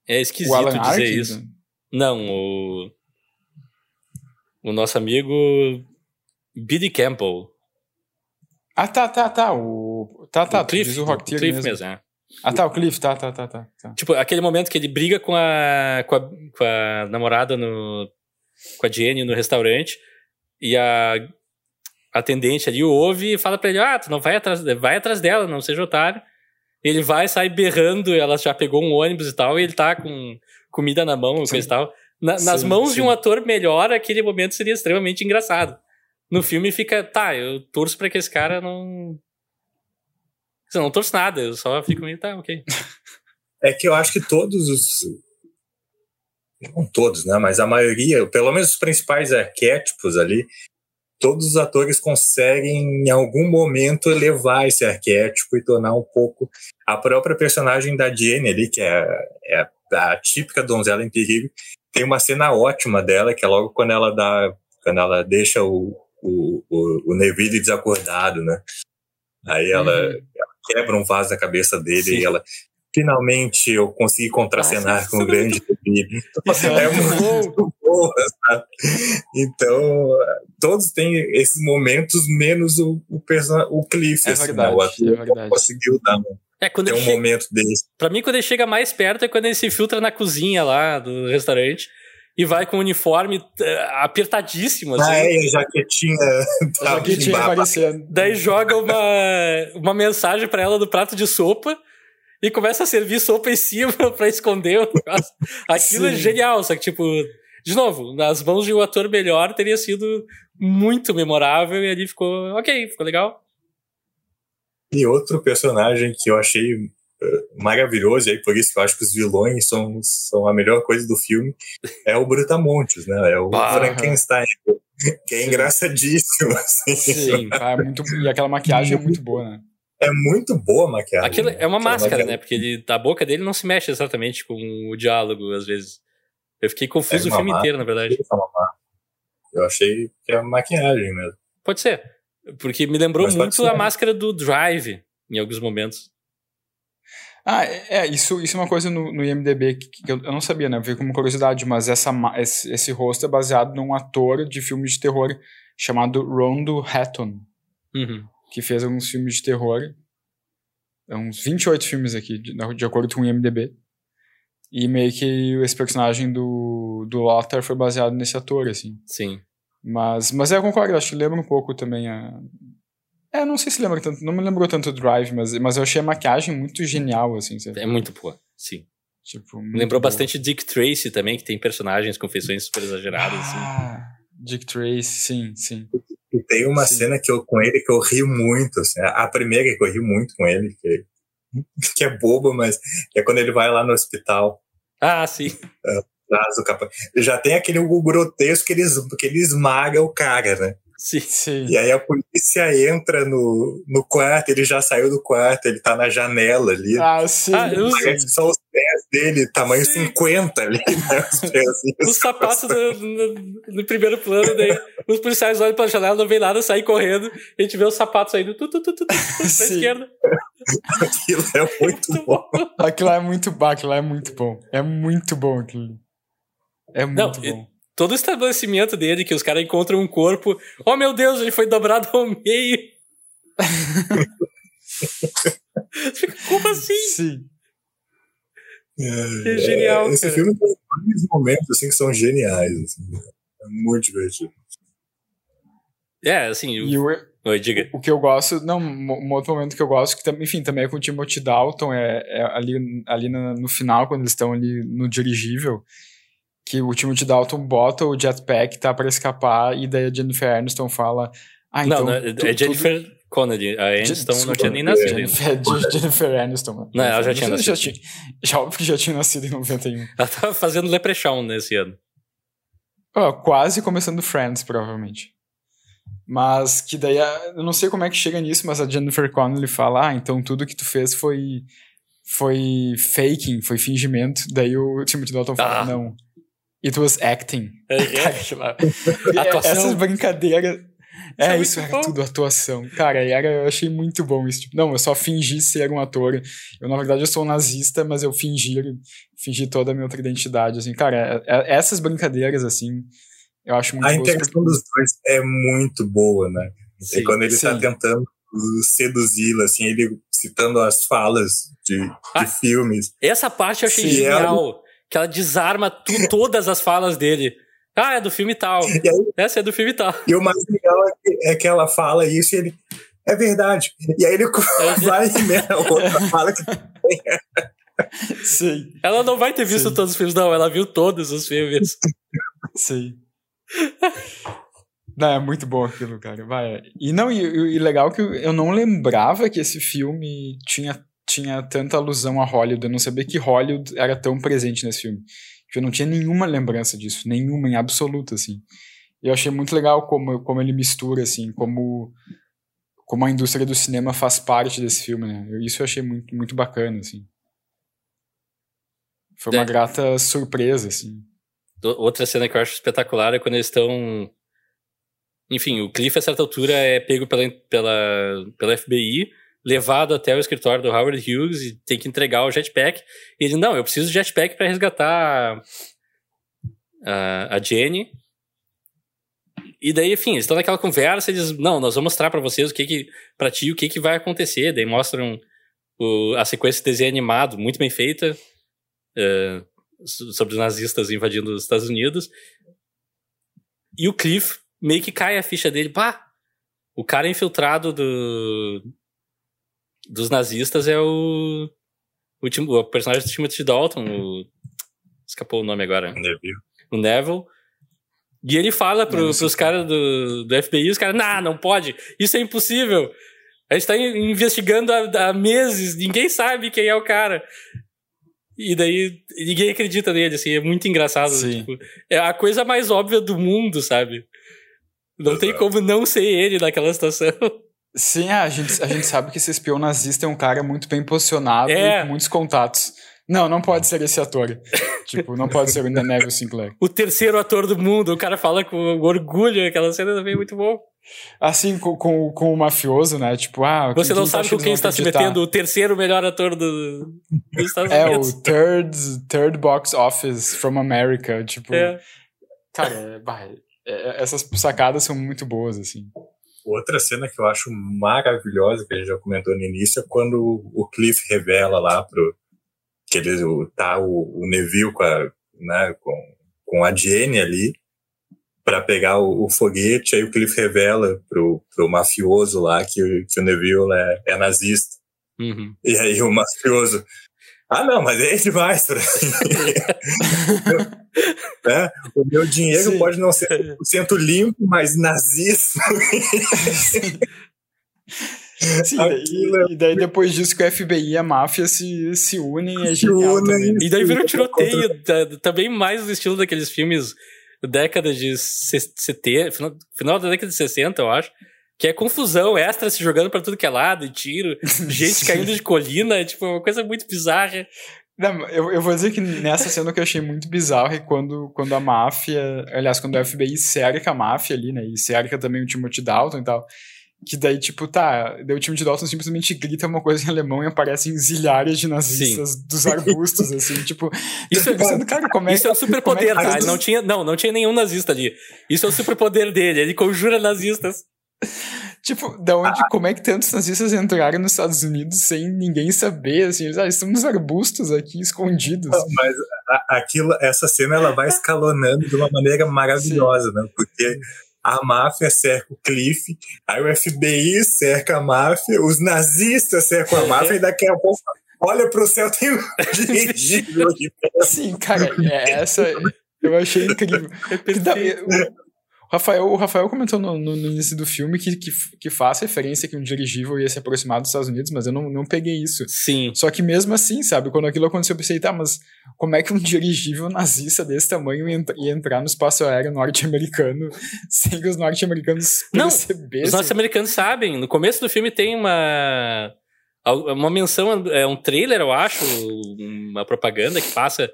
É esquisito dizer Arkin? isso. Não, o o nosso amigo Billy Campbell. Ah, tá, tá, tá. O, tá, tá. O Cliff, o, Rock o Cliff mesmo. mesmo é. Ah, tá, o Cliff, tá, tá, tá, tá, tá. Tipo, aquele momento que ele briga com a, com a, com a namorada no. com a Jenny no restaurante e a atendente ali ouve e fala pra ele: Ah, tu não vai atrás, vai atrás dela, não seja otário. Ele vai, sai berrando, ela já pegou um ônibus e tal, e ele tá com comida na mão, coisa e tal. Na, sim, nas mãos sim. de um ator melhor, aquele momento seria extremamente engraçado. No filme fica, tá, eu torço pra que esse cara não. Eu não torço nada, eu só fico meio, tá, ok. É que eu acho que todos os. Não todos, né? Mas a maioria, pelo menos os principais arquétipos ali, todos os atores conseguem, em algum momento, elevar esse arquétipo e tornar um pouco a própria personagem da Jenny ali, que é, é a típica donzela em perigo, tem uma cena ótima dela, que é logo quando ela dá, quando ela deixa o, o, o, o Neville desacordado, né? Aí ela, uhum. ela, quebra um vaso na cabeça dele Sim. e ela finalmente eu consegui contracenar com o grande Neville. é, é muito bom, sabe? Então, todos têm esses momentos, menos o, o, o Cliff. É assim, verdade, né? o ator é conseguiu dar é, quando Tem um chega... momento desse. Pra mim, quando ele chega mais perto é quando ele se filtra na cozinha lá do restaurante e vai com o uniforme uh, apertadíssimo. Assim. Ah, é, a jaquetinha. Tá jaquetinha aparecendo. Daí joga uma, uma mensagem para ela do prato de sopa e começa a servir sopa em cima para esconder o negócio. Aquilo é Sim. é genial, só que, tipo, de novo, nas mãos de um ator melhor teria sido muito memorável e ali ficou ok, ficou legal. E outro personagem que eu achei uh, maravilhoso, e aí por isso que eu acho que os vilões são, são a melhor coisa do filme, é o Brutamontes, né? É o bah. Frankenstein, que é Sim. engraçadíssimo. Assim. Sim, é muito, e aquela maquiagem é muito boa, né? É muito boa a maquiagem. Aquilo é uma Aquela máscara, maquiagem. né? Porque ele, a boca dele não se mexe exatamente com o diálogo, às vezes. Eu fiquei confuso é o filme inteiro, na verdade. Eu achei que é maquiagem mesmo. Pode ser. Porque me lembrou Mas muito a máscara do Drive em alguns momentos. Ah, é, é, isso, isso é uma coisa no, no IMDB que, que eu, eu, não sabia, né? Eu vi como curiosidade, mas essa, esse, esse rosto é baseado num ator de filmes de terror chamado Rondo Hatton, uhum. Que fez alguns filmes de terror, é uns 28 filmes aqui, de, de acordo com o IMDB. E meio que esse personagem do, do Lothar foi baseado nesse ator, assim. Sim. Mas, mas é, eu concordo, acho que lembra um pouco também a. É, não sei se lembra tanto, não me lembrou tanto o Drive, mas, mas eu achei a maquiagem muito genial, assim. Sabe? É muito boa, sim. Tipo, lembrou boa. bastante Dick Tracy também, que tem personagens com feições super exageradas. Assim. Ah, assim. Dick Tracy, sim, sim. E tem uma sim. cena que eu, com ele que eu rio muito, assim, a primeira que eu rio muito com ele, que, que é boba, mas é quando ele vai lá no hospital. Ah, sim. É, capa. Já tem aquele grotesco que ele, que ele esmaga o cara, né? Sim, sim. E aí a polícia entra no, no quarto, ele já saiu do quarto, ele tá na janela ali. Ah, sim. Ah, eu Parece só os pés dele, tamanho sim. 50 ali, né? Os, os sapatos no, no, no, primeiro plano, daí os policiais olham pra janela, não vê nada, saem correndo, a gente vê os sapatos saindo tu, tu, tu, tu, tu, pra esquerda. Aquilo é muito bom. Aquilo é muito bom, aquilo é muito bom. É muito bom aquilo. É muito Não, bom. Todo o estabelecimento dele, que os caras encontram um corpo. Oh meu Deus, ele foi dobrado ao meio. Como assim? Sim. É, é genial. Esse cara. filme tem vários momentos assim, que são geniais. Assim. É muito divertido. É, assim. O... o, Oi, diga. O que eu gosto. Não, um outro momento que eu gosto, que enfim, também é com o Timothy Dalton, é, é ali, ali no final, quando eles estão ali no dirigível que o Timothy Dalton bota o jetpack, tá para escapar, e daí a Jennifer Aniston fala Ah, então, não, é, é Jennifer. Connelly. A Aniston Desculpa, não tinha nem nascido. Jennifer, é Jennifer Aniston. Não, ela já tinha nascido. Já, tinha, já, óbvio que já tinha nascido em 91. Ela tava fazendo Leprechaun nesse ano. Oh, quase começando Friends, provavelmente. Mas que daí, eu não sei como é que chega nisso, mas a Jennifer Connelly fala, ah, então tudo que tu fez foi foi faking, foi fingimento. Daí o Timothy Dalton fala, ah. não, it was acting. É, é. Essas brincadeiras... É, é isso, era bom. tudo atuação. Cara, era, eu achei muito bom isso. Tipo, não, eu só fingi ser um ator. Eu, na verdade, eu sou um nazista, mas eu fingi, fingi toda a minha outra identidade, assim. Cara, é, é, essas brincadeiras, assim, eu acho muito A interação dos dois é muito boa, né? Sim, e quando ele tá sim. tá tentando seduzi-la, assim, ele citando as falas de, de ah, filmes. Essa parte eu achei sim, genial. Ela... Que ela desarma tu, todas as falas dele. Ah, é do filme tal. Aí, Essa é do filme tal. E o mais legal é que, é que ela fala isso e ele. É verdade. E aí ele é. vai e né, outra fala que. Sim. Ela não vai ter visto Sim. todos os filmes, não. Ela viu todos os filmes. Sim. Não, é muito bom aquilo, cara. Vai. E não, e, e, legal que eu não lembrava que esse filme tinha, tinha tanta alusão a Hollywood. Eu não sabia que Hollywood era tão presente nesse filme. Eu não tinha nenhuma lembrança disso, nenhuma em absoluto, assim. E eu achei muito legal como, como ele mistura, assim, como, como a indústria do cinema faz parte desse filme, né? Isso eu achei muito, muito bacana, assim. Foi uma é. grata surpresa, assim. Outra cena que eu acho espetacular é quando eles estão. Enfim, o Cliff, a certa altura, é pego pela, pela, pela FBI, levado até o escritório do Howard Hughes e tem que entregar o jetpack. E ele, não, eu preciso de jetpack para resgatar a, a Jenny. E daí, enfim, eles estão naquela conversa, eles, não, nós vamos mostrar para vocês o que que, pra ti, o que que vai acontecer. Daí mostram o, a sequência de desenho animado, muito bem feita. Uh, sobre os nazistas invadindo os Estados Unidos. E o Cliff meio que cai a ficha dele. Pá! O cara infiltrado do, dos nazistas é o, o, o personagem do Timothy Dalton. O, escapou o nome agora. Neville. O Neville. E ele fala pro, não, pros caras do, do FBI, os caras, não, não pode, isso é impossível. A gente tá investigando há, há meses, ninguém sabe quem é o cara. E daí ninguém acredita nele, assim, é muito engraçado. Tipo, é a coisa mais óbvia do mundo, sabe? Não tem como não ser ele naquela situação. Sim, a gente, a gente sabe que esse espião nazista é um cara muito bem posicionado é. com muitos contatos. Não, não pode ser esse ator. tipo, não pode ser o Neville Sinclair. O terceiro ator do mundo, o cara fala com orgulho, aquela cena também é muito bom. Assim, com, com, com o mafioso, né? Tipo, ah. Você não sabe com quem está se metendo, o terceiro melhor ator do, dos Estados é, Unidos. É, o third, third box office from America. Tipo. É. Cara, é, é, essas sacadas são muito boas, assim. Outra cena que eu acho maravilhosa, que a gente já comentou no início, é quando o Cliff revela lá pro. que ele tá o, o Neville com a, né, com, com a Jenny ali para pegar o, o, foguete, aí o Cliff revela pro, pro mafioso lá que, que o Neville é, é nazista. Uhum. E aí o mafioso, ah não, mas é demais pra mim. é, o meu dinheiro Sim. pode não ser 100% limpo, mas nazismo. Sim, Aquilo e, é... daí depois disso que o FBI e a máfia se, se unem é genial também. E daí vira um tiroteio, também mais no estilo daqueles filmes década de 70, final, final da década de 60, eu acho. Que é confusão, extra se jogando para tudo que é lado, e tiro, gente caindo de colina, é tipo uma coisa muito bizarra. Não, eu, eu vou dizer que nessa cena que eu achei muito bizarro é quando, quando a máfia, aliás, quando o FBI cerca a máfia ali, né, e cerca também o Timothy Dalton e tal, que daí, tipo, tá, daí o time de Dalton simplesmente grita uma coisa em alemão e aparecem zilhares de nazistas Sim. dos arbustos, assim, tipo. Isso, é, pensando, cara, como é, isso é o superpoder, é tá? Não tinha, não, não tinha nenhum nazista ali. Isso é o superpoder dele, ele conjura nazistas. Tipo, da onde, ah. como é que tantos nazistas entraram nos Estados Unidos sem ninguém saber, assim, eles, ah, estamos arbustos aqui, escondidos. Não, mas aquilo, essa cena, ela vai escalonando de uma maneira maravilhosa, Sim. né, porque a máfia cerca o Cliff, aí o FBI cerca a máfia, os nazistas cercam a máfia, e daqui a pouco olha pro céu, tem um dirigível aqui. Sim, cara, é, essa eu achei incrível. É Rafael, o Rafael comentou no, no, início do filme que, que, que faz referência que um dirigível ia se aproximar dos Estados Unidos, mas eu não, não peguei isso. Sim. Só que mesmo assim, sabe, quando aquilo aconteceu, eu pensei, tá, mas como é que um dirigível nazista desse tamanho ia, ia entrar no espaço aéreo norte-americano sem que os norte-americanos percebessem? Os norte-americanos sabem. No começo do filme tem uma. Uma menção, é um trailer, eu acho, uma propaganda que passa.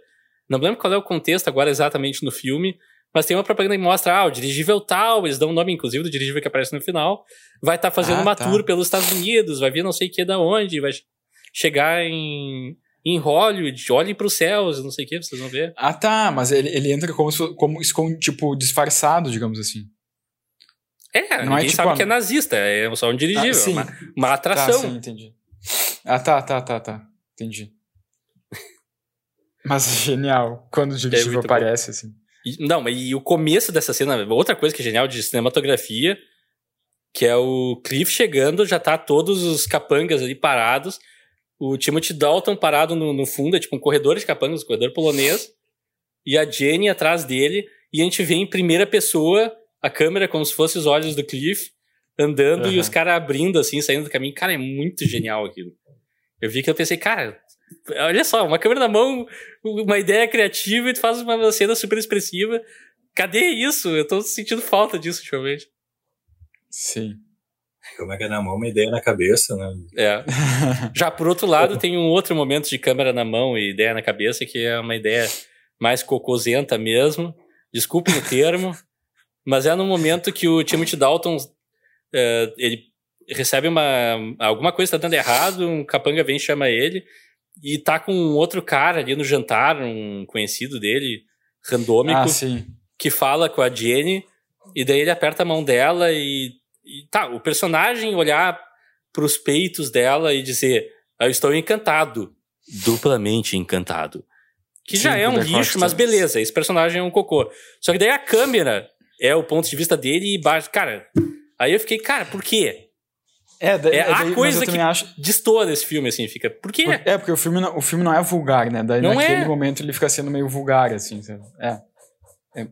Não lembro qual é o contexto agora exatamente no filme, mas tem uma propaganda que mostra, ah, o dirigível tal, eles dão o nome, inclusive, do dirigível que aparece no final, vai estar tá fazendo ah, uma tá. tour pelos Estados Unidos, vai vir não sei o que da onde, vai chegar em, em Hollywood, olhem para os céus, não sei o que, vocês vão ver. Ah, tá, mas ele, ele entra como, como, tipo, disfarçado, digamos assim. É, não é ninguém é, tipo, sabe que é nazista, é só um dirigível, ah, uma, uma atração. Tá, sim, entendi. Ah, tá, tá, tá, tá, entendi. Mas genial, quando o dirigível é aparece, bom. assim. E, não, e o começo dessa cena, outra coisa que é genial de cinematografia, que é o Cliff chegando, já tá todos os capangas ali parados, o Timothy Dalton parado no, no fundo, é tipo um corredor de capangas, um corredor polonês, e a Jenny atrás dele, e a gente vê em primeira pessoa a câmera como se fosse os olhos do Cliff andando uhum. e os caras abrindo assim, saindo do caminho. Cara, é muito genial aquilo. Eu vi que eu pensei, cara, Olha só, uma câmera na mão, uma ideia criativa e tu faz uma cena super expressiva. Cadê isso? Eu tô sentindo falta disso ultimamente. Sim. Câmera na mão, uma ideia na cabeça, né? É. Já por outro lado, tem um outro momento de câmera na mão e ideia na cabeça, que é uma ideia mais cocosenta mesmo. Desculpe o termo. mas é no momento que o Timothy Dalton uh, ele recebe uma alguma coisa está dando errado, um capanga vem e chama ele e tá com um outro cara ali no jantar, um conhecido dele, randômico, ah, que fala com a Jenny, e daí ele aperta a mão dela e, e tá, o personagem olhar pros peitos dela e dizer, eu estou encantado, duplamente encantado. Que Sim, já é um lixo, mas beleza, esse personagem é um cocô. Só que daí a câmera é o ponto de vista dele e baixa. Cara, aí eu fiquei, cara, por quê? É, daí, é a coisa que acho... destoa desse filme, assim, fica. Por quê? É, porque o filme não, o filme não é vulgar, né? Daí não naquele é. momento ele fica sendo meio vulgar, assim. É. é.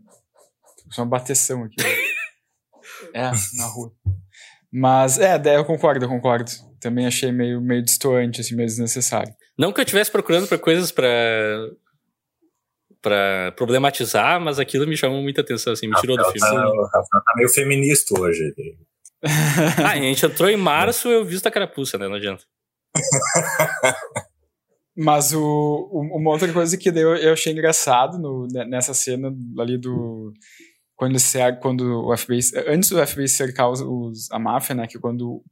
Só uma bateção aqui. é, na rua. Mas, é, daí eu concordo, eu concordo. Também achei meio, meio distoante, assim, meio desnecessário. Não que eu estivesse procurando para coisas para para problematizar, mas aquilo me chamou muita atenção, assim, me tirou do filme. Tá, o Rafael tá meio feminista hoje ah, a gente entrou em março eu visto a carapuça, né? Não adianta. Mas o, uma outra coisa que eu, eu achei engraçado no, nessa cena ali do. Quando, quando o FBI. Antes do FBI cercar os, os, a máfia, né? Que quando,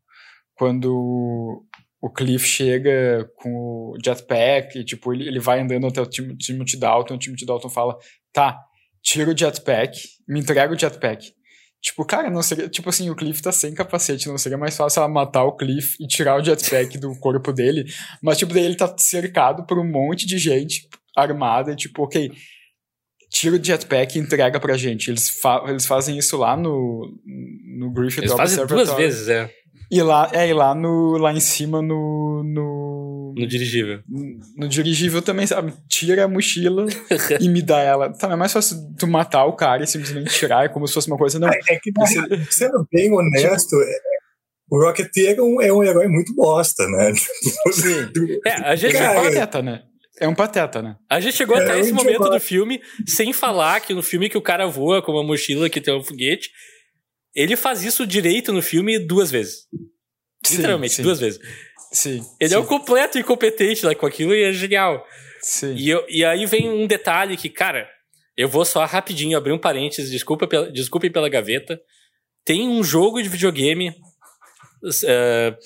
quando o Cliff chega com o jetpack, e, tipo, ele, ele vai andando até o Timothy Dalton, o Timothy Dalton fala: tá, tira o jetpack, me entrega o jetpack. Tipo, cara, não seria. Tipo assim, o Cliff tá sem capacete, não seria mais fácil ela matar o Cliff e tirar o jetpack do corpo dele. Mas, tipo, daí ele tá cercado por um monte de gente armada, e, tipo, ok, tira o jetpack e entrega pra gente. Eles, fa eles fazem isso lá no, no Griffith Eles fazem duas vezes, é. E lá, é, e lá, no, lá em cima no, no. No dirigível. No, dirigível também, sabe? Tira a mochila e me dá ela. Tá, é mais fácil tu matar o cara e simplesmente tirar, é como se fosse uma coisa. Não. É, é que, você, sendo bem honesto, tipo, é, o Rocketeer é um, é um herói muito bosta, né? Sim. é, a gente cara, é um pateta, né? É um pateta, né? A gente chegou é até esse momento do filme sem falar que no filme que o cara voa com uma mochila que tem um foguete, ele faz isso direito no filme duas vezes. Sim, Literalmente, sim. duas vezes. Sim. Ele sim. é um completo incompetente lá com aquilo e é genial. Sim. E, eu, e aí vem um detalhe que, cara, eu vou só rapidinho abrir um parênteses, desculpa pela, desculpem pela gaveta. Tem um jogo de videogame uh,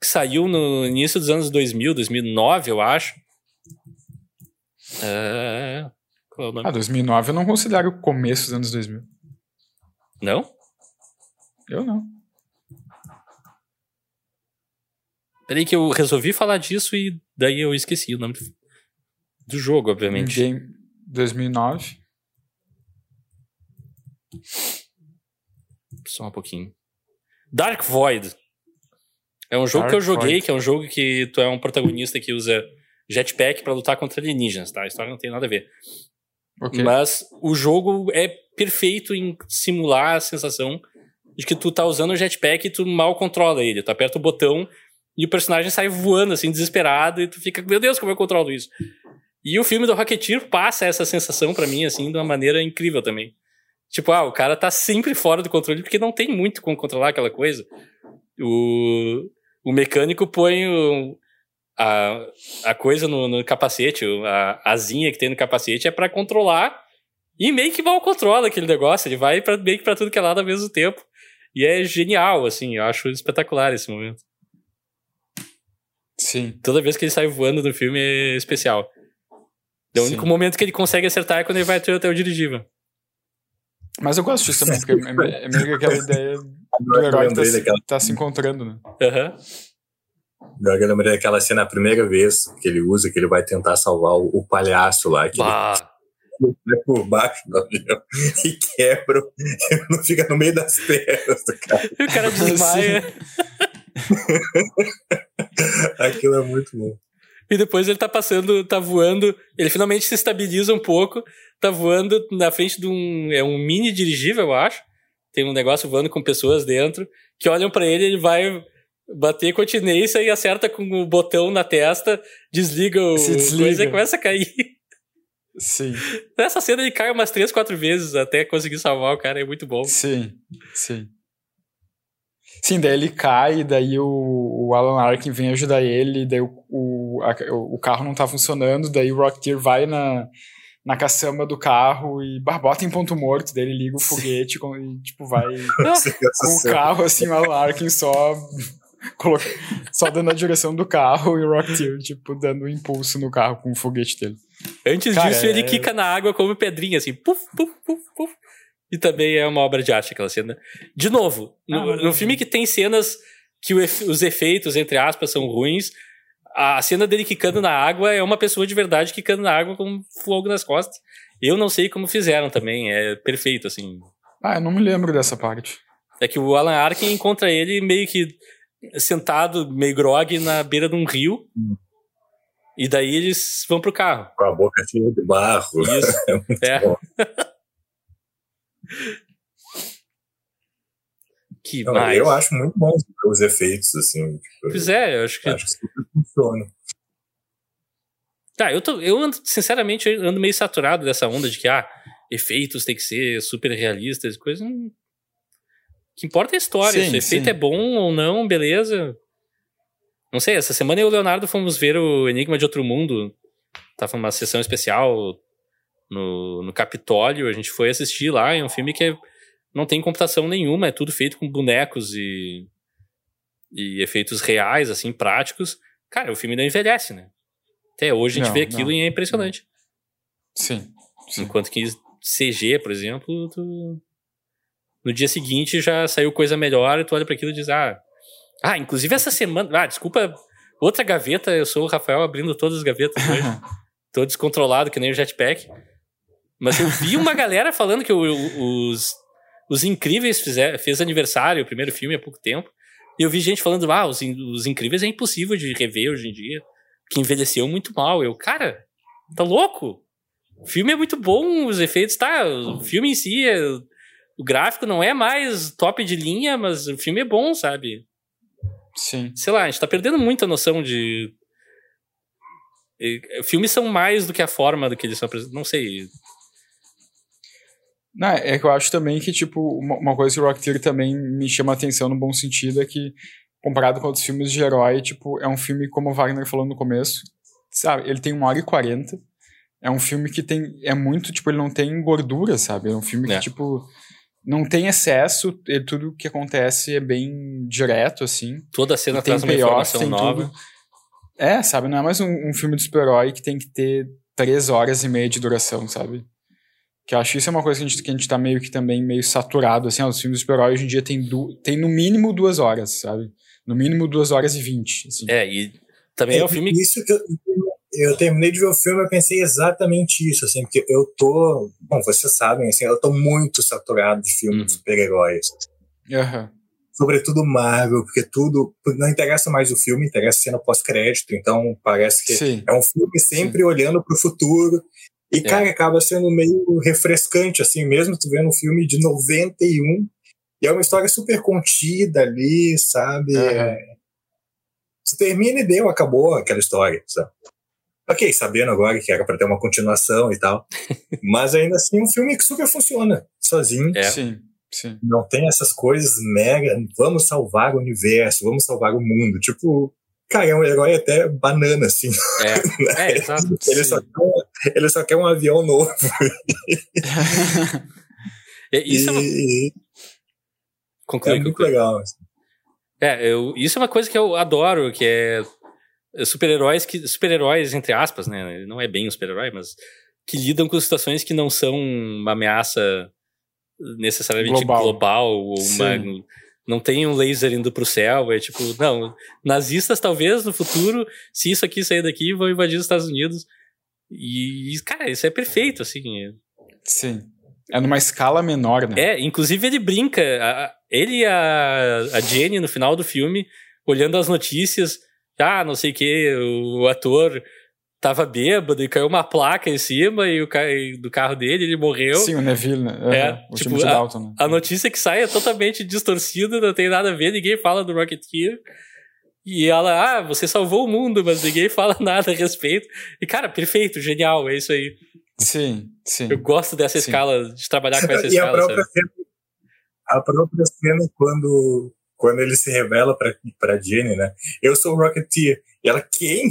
que saiu no início dos anos 2000, 2009, eu acho. Uh, qual é o nome? Ah, 2009 eu não considero o começo dos anos 2000. Não? Eu não. Peraí que eu resolvi falar disso e daí eu esqueci o nome do jogo, obviamente. Game 2009. Só um pouquinho. Dark Void. É um jogo Dark que eu joguei, Void. que é um jogo que tu é um protagonista que usa jetpack para lutar contra alienígenas, tá? A história não tem nada a ver. Okay. Mas o jogo é perfeito em simular a sensação de que tu tá usando o jetpack e tu mal controla ele. Tu aperta o botão e o personagem sai voando, assim, desesperado, e tu fica, meu Deus, como eu controlo isso? E o filme do Rocketeer passa essa sensação para mim, assim, de uma maneira incrível também. Tipo, ah, o cara tá sempre fora do controle porque não tem muito como controlar aquela coisa. O, o mecânico põe o, a, a coisa no, no capacete, a asinha que tem no capacete é para controlar e meio que mal controla aquele negócio. Ele vai pra, meio que pra tudo que é lado ao mesmo tempo. E é genial, assim, eu acho espetacular esse momento. Sim. Toda vez que ele sai voando no filme é especial. É o único momento que ele consegue acertar é quando ele vai até o dirigível. Mas eu gosto disso também, porque é, é meio que aquela ideia do herói que tá, daquela... tá, se encontrando, né? Aham. Uhum. Eu lembrei daquela cena a primeira vez que ele usa, que ele vai tentar salvar o, o palhaço lá. Que bah. ele vai por baixo do avião e quebra, não fica no meio das pernas do cara. E o cara desmaia. Aquilo é muito bom. E depois ele tá passando, tá voando, ele finalmente se estabiliza um pouco, tá voando na frente de um. É um mini dirigível, eu acho. Tem um negócio voando com pessoas dentro, que olham para ele, ele vai bater continência e acerta com o botão na testa, desliga o desliga. coisa e começa a cair. Sim. Nessa cena ele cai umas três, quatro vezes até conseguir salvar o cara, é muito bom. Sim, sim. Sim, daí ele cai, daí o, o Alan Arkin vem ajudar ele, daí o, o, a, o carro não tá funcionando, daí o Rocketeer vai na, na caçamba do carro e bota em ponto morto, daí ele liga o foguete com, e tipo vai com o carro assim, o Alan Arkin só só dando a direção do carro e o Rocketeer tipo dando um impulso no carro com o foguete dele. Antes Cara, disso, é... ele quica na água como pedrinha, assim, puf, puf, puf, puf. E também é uma obra de arte aquela cena. De novo, no, no filme que tem cenas que os efeitos, entre aspas, são ruins, a cena dele quicando na água é uma pessoa de verdade quicando na água com fogo nas costas. Eu não sei como fizeram também, é perfeito, assim. Ah, eu não me lembro dessa parte. É que o Alan Arkin encontra ele meio que sentado, meio grog, na beira de um rio. Hum. E daí eles vão pro carro. Com a boca cheia de barro. Isso. é. Que Não, mais? Eu acho muito bom os efeitos, assim. Tipo, pois é, eu acho que. Acho que super funciona. Tá, eu, tô, eu ando, sinceramente, eu ando meio saturado dessa onda de que, ah, efeitos tem que ser super realistas, coisa. O que importa é a história. Sim, Se o efeito sim. é bom ou não, beleza. Não sei, essa semana eu e o Leonardo fomos ver o Enigma de Outro Mundo. Tava uma sessão especial no, no Capitólio. A gente foi assistir lá. É um filme que é não tem computação nenhuma, é tudo feito com bonecos e, e efeitos reais, assim, práticos. Cara, o filme não envelhece, né? Até hoje a gente não, vê aquilo não, e é impressionante. Sim, sim, Enquanto que CG, por exemplo, tu... no dia seguinte já saiu coisa melhor e tu olha para aquilo e diz, ah... Ah, inclusive essa semana... Ah, desculpa, outra gaveta, eu sou o Rafael abrindo todas as gavetas hoje. Tô descontrolado, que nem o Jetpack. Mas eu vi uma galera falando que o, os os Incríveis fizer, fez aniversário, o primeiro filme há pouco tempo. E eu vi gente falando, ah, os, os Incríveis é impossível de rever hoje em dia. Que envelheceu muito mal. Eu, cara, tá louco? O filme é muito bom, os efeitos, tá? O filme em si, é, o gráfico não é mais top de linha, mas o filme é bom, sabe? Sim. Sei lá, a gente tá perdendo muita noção de. Filmes são mais do que a forma do que eles são apresentados. Não sei. Não, é que eu acho também que, tipo, uma, uma coisa que o Rocketeer também me chama a atenção no bom sentido é que, comparado com outros filmes de herói, tipo, é um filme, como o Wagner falou no começo, sabe, ele tem uma hora e quarenta, é um filme que tem, é muito, tipo, ele não tem gordura, sabe, é um filme que, é. tipo, não tem excesso, e tudo que acontece é bem direto, assim. Toda cena traz uma informação nova. Tudo. É, sabe, não é mais um, um filme de super-herói que tem que ter três horas e meia de duração, sabe? Que eu acho que isso é uma coisa que a gente, que a gente tá meio que também meio saturado, assim, os filmes de super-herói hoje em dia tem, du, tem no mínimo duas horas, sabe? No mínimo duas horas e vinte. Assim. É, e também é, é o filme. Isso que eu, eu terminei de ver o filme e pensei exatamente isso, assim, porque eu tô. Bom, vocês sabem, assim, eu tô muito saturado de filmes uhum. de super-heróis. Uhum. Sobretudo Marvel, porque tudo. Não interessa mais o filme, interessa a cena pós-crédito, então parece que Sim. é um filme sempre Sim. olhando para o futuro E, é. cara, acaba sendo meio refrescante, assim, mesmo tu vendo um filme de 91, e é uma história super contida ali, sabe? Uhum. É... Você termina e deu, acabou aquela história, sabe? Ok, sabendo agora que era para ter uma continuação e tal. mas ainda assim, é um filme que super funciona sozinho. É. Sim, sim. Não tem essas coisas mega. Vamos salvar o universo, vamos salvar o mundo. Tipo, Cara, é um herói até banana, assim. É, é exato. ele, só quer um, ele só quer um avião novo. é, isso é, uma... Conclui, é muito legal. Assim. É, eu, isso é uma coisa que eu adoro, que é super-heróis que super-heróis entre aspas, né? Não é bem um super-herói, mas que lidam com situações que não são uma ameaça necessariamente global, global ou uma, não tem um laser indo pro céu, é tipo, não, nazistas talvez no futuro, se isso aqui sair daqui, vão invadir os Estados Unidos. E, cara, isso é perfeito, assim. Sim. É numa escala menor, né? É, inclusive ele brinca, a, ele e a, a Jenny no final do filme, olhando as notícias, ah, não sei o que, o ator tava bêbado e caiu uma placa em cima e o ca... do carro dele, ele morreu. Sim, o Neville, né? É, o tipo, de Dalton, né? a, notícia que sai é totalmente distorcida, não tem nada a ver, ninguém fala do Rocketeer. E ela, ah, você salvou o mundo, mas ninguém fala nada a respeito. E, cara, perfeito, genial, é isso aí. Sim, sim. Eu gosto dessa sim. escala, de trabalhar com essa e escala. A própria, cena, a própria cena, quando, quando ele se revela pra, pra Jenny, né? Eu sou o Rocketeer. E ela, quem?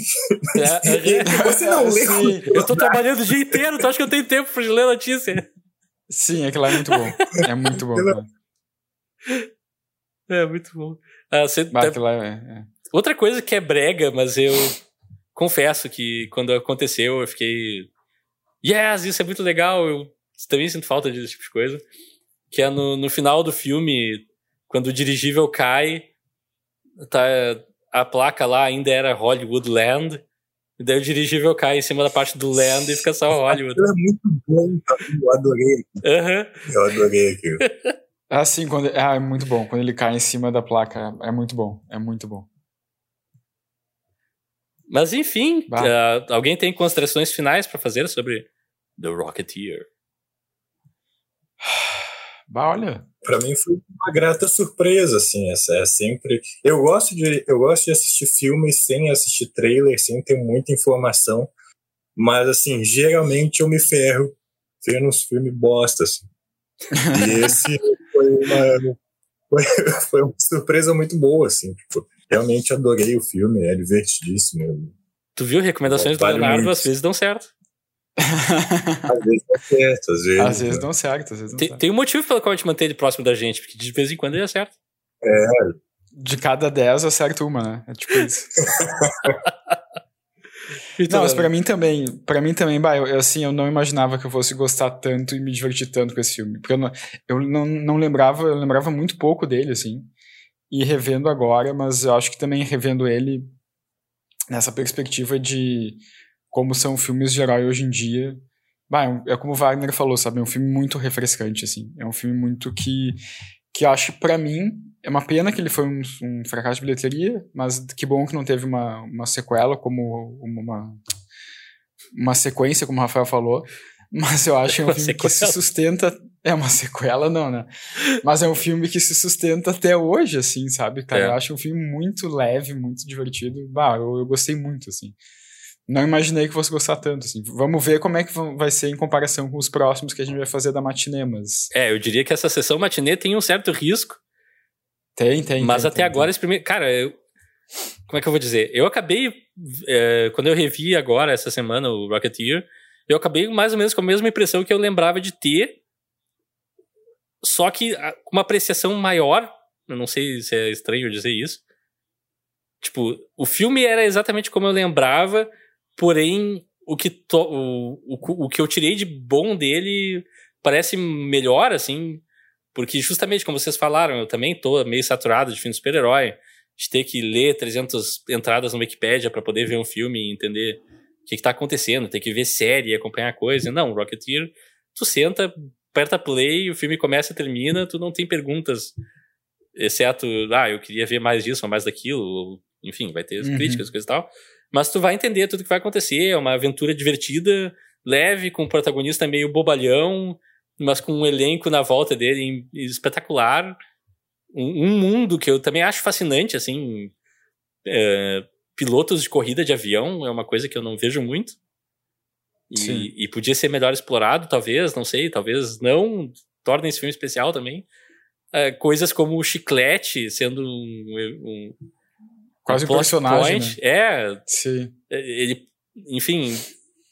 É, é, Você não leu? Eu tô trabalhando o dia inteiro, tu acha que eu tenho tempo pra ler notícia? Sim, aquilo é muito bom. É muito bom. É muito bom. Ah, você bah, é, é. Outra coisa que é brega, mas eu confesso que quando aconteceu eu fiquei. Yes, isso é muito legal. Eu também sinto falta desse tipo de coisa. Que é no, no final do filme, quando o dirigível cai, tá, a placa lá ainda era Hollywood Land. E daí o dirigível cai em cima da parte do Land e fica só Hollywood. é muito bom, eu adorei. Uhum. Eu adorei aquilo. Ah, sim, quando, ah, é muito bom. Quando ele cai em cima da placa, é muito bom. É muito bom. Mas enfim, uh, alguém tem considerações finais para fazer sobre The Rocketeer? Bah, olha, para mim foi uma grata surpresa, assim, essa é sempre. Eu gosto de eu gosto de assistir filmes sem assistir trailer, sem ter muita informação, mas assim, geralmente eu me ferro vendo uns filmes bosta, assim. E esse foi uma foi, foi uma surpresa muito boa, assim. Tipo, realmente adorei o filme, é divertidíssimo. Tu viu recomendações do Leonardo, às vezes dão certo às vezes dá certo, às vezes. Às vezes dão certo, às vezes tem, certo. tem um motivo pelo qual a gente mantém ele próximo da gente, porque de vez em quando ele acerta. É. De cada 10 acerta uma, né? É tipo isso. não, mas pra mim também, para mim também, bah, eu, assim, eu não imaginava que eu fosse gostar tanto e me divertir tanto com esse filme. Porque eu não, eu não, não lembrava, eu lembrava muito pouco dele, assim. E revendo agora, mas eu acho que também revendo ele nessa perspectiva de como são filmes de herói hoje em dia. É, é como o Wagner falou, sabe? É um filme muito refrescante, assim. É um filme muito que, que acho, para mim, é uma pena que ele foi um, um, fracasso de bilheteria, mas que bom que não teve uma, uma sequela, como uma, uma sequência, como o Rafael falou. Mas eu acho que é um filme sequela. que se sustenta. É uma sequela, não, né? Mas é um filme que se sustenta até hoje, assim, sabe? Cara, é. eu acho um filme muito leve, muito divertido. Bah, eu, eu gostei muito, assim não imaginei que fosse gostar tanto, assim. Vamos ver como é que vai ser em comparação com os próximos que a gente vai fazer da matinê, mas... É, eu diria que essa sessão matinê tem um certo risco. Tem, tem. Mas tem, até tem, agora, tem. esse primeiro... Cara, eu... como é que eu vou dizer? Eu acabei, é, quando eu revi agora, essa semana, o Rocketeer, eu acabei mais ou menos com a mesma impressão que eu lembrava de ter, só que com uma apreciação maior, eu não sei se é estranho dizer isso, Tipo, o filme era exatamente como eu lembrava, Porém, o que, to, o, o, o que eu tirei de bom dele parece melhor, assim, porque justamente como vocês falaram, eu também tô meio saturado de filme de super-herói, de ter que ler 300 entradas no Wikipedia para poder ver um filme e entender o que, que tá acontecendo, ter que ver série e acompanhar coisa. Não, Rocketeer, tu senta, aperta play, o filme começa e termina, tu não tem perguntas, exceto, ah, eu queria ver mais disso ou mais daquilo, ou, enfim, vai ter uhum. críticas, coisa e tal. Mas tu vai entender tudo que vai acontecer, é uma aventura divertida, leve, com um protagonista meio bobalhão, mas com um elenco na volta dele espetacular. Um, um mundo que eu também acho fascinante, assim. É, pilotos de corrida de avião é uma coisa que eu não vejo muito. E, e, podia ser melhor explorado, talvez, não sei, talvez não. Torna esse filme especial também. É, coisas como o chiclete sendo um. um Quase um personagem. Né? É. Sim. Ele, enfim,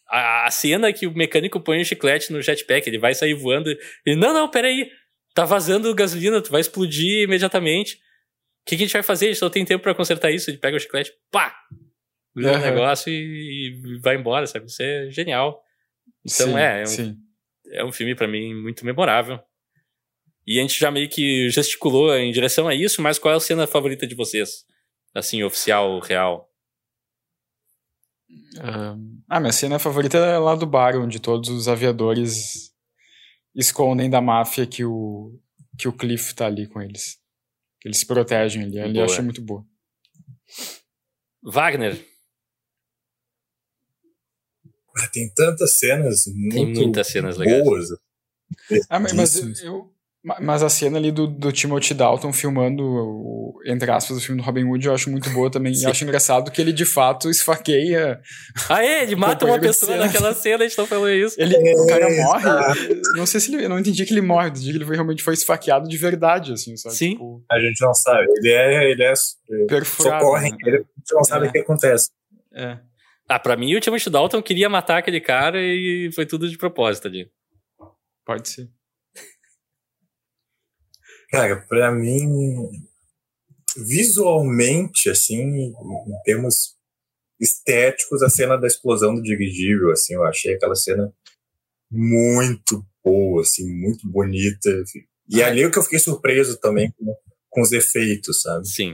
a, a, cena que o mecânico põe o chiclete no jetpack, ele vai sair voando. Ele, não, não, peraí. Tá vazando gasolina, tu vai explodir imediatamente. O que, que a gente vai fazer? A gente só tem tempo para consertar isso. Ele pega o chiclete, pá! Vira uhum. o negócio e, e, vai embora, sabe? Isso é genial. Então sim, é, é um, é um filme para mim muito memorável. E a gente já meio que gesticulou em direção a isso, mas qual é a cena favorita de vocês? Assim, oficial, real? Uh, ah, minha cena favorita é lá do bar, onde todos os aviadores escondem da máfia que o, que o Cliff tá ali com eles. Que eles se protegem ali. Ali eu achei muito boa. Wagner. Ah, tem tantas cenas muito tem muitas cenas legais. boas. Ah, mas eu, mas a cena ali do, do Timothy Dalton filmando, o, entre aspas, o filme do Robin Hood eu acho muito boa também. Sim. E acho engraçado que ele de fato esfaqueia. Ah, é? Ele mata uma pessoa naquela cena, a gente tá falando isso. Ele, é, o cara morre. Não sei se ele. Eu não entendi que ele morre, entendi que ele foi, realmente foi esfaqueado de verdade, assim, sabe? Sim. Tipo, a gente não sabe. Ele é. Ele é perfurado. Socorre, né? ele, a gente não sabe é. o que acontece. É. Ah, pra mim o Timothy Dalton queria matar aquele cara e foi tudo de propósito ali. Pode ser. Cara, para mim, visualmente, assim, em termos estéticos, a cena da explosão do dirigível, assim, eu achei aquela cena muito boa, assim, muito bonita. E ali é que eu fiquei surpreso também com, com os efeitos, sabe? Sim.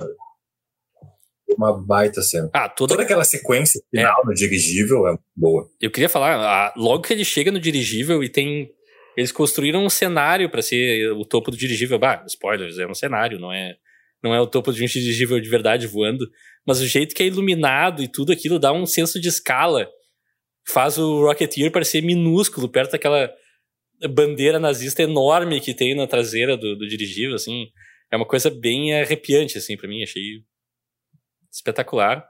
Uma baita cena. Ah, toda... toda aquela sequência final é. no dirigível é boa. Eu queria falar, logo que ele chega no dirigível e tem eles construíram um cenário para ser o topo do dirigível. Bah, spoilers, é um cenário, não é, não é o topo de um dirigível de verdade voando. Mas o jeito que é iluminado e tudo aquilo dá um senso de escala. Faz o Rocketeer parecer minúsculo perto daquela bandeira nazista enorme que tem na traseira do, do dirigível, assim. É uma coisa bem arrepiante, assim, para mim. Achei espetacular.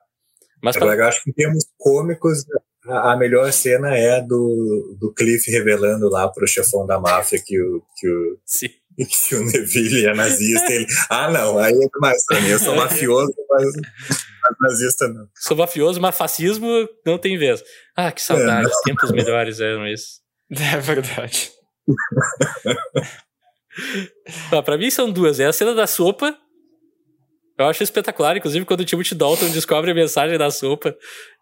Mas pra... Eu acho que em termos cômicos, a melhor cena é do, do Cliff revelando lá pro chefão da máfia que o, que o, Sim. que o Neville é nazista. Ele, ah, não, aí é demais pra mim. Eu sou mafioso, mas, mas nazista não. Sou mafioso, mas fascismo não tem vez. Ah, que saudade. É, Tempos melhores eram esses. É verdade. ah, pra mim são duas. É a cena da sopa eu acho espetacular, inclusive, quando o Timothy Dalton descobre a mensagem da sopa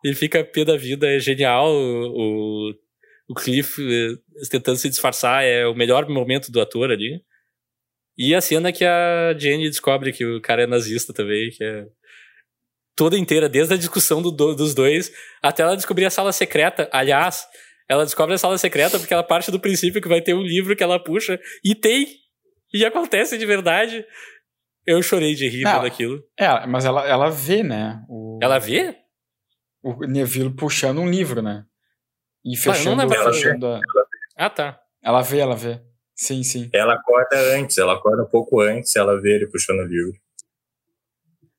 e fica pé da vida, é genial. O, o, Cliff eh, tentando se disfarçar é o melhor momento do ator ali. E a cena que a Jenny descobre que o cara é nazista também, que é toda inteira, desde a discussão do, dos dois até ela descobrir a sala secreta. Aliás, ela descobre a sala secreta porque ela parte do princípio que vai ter um livro que ela puxa, e tem! E acontece de verdade. Eu chorei de rir vendo aquilo. É, mas ela, ela vê, né? O, ela vê? O Neville puxando um livro, né? E fechando, ah, não fechando a... Ah, tá. Ela vê, ela vê. Sim, sim. Ela acorda antes, ela acorda um pouco antes, ela vê ele puxando o livro.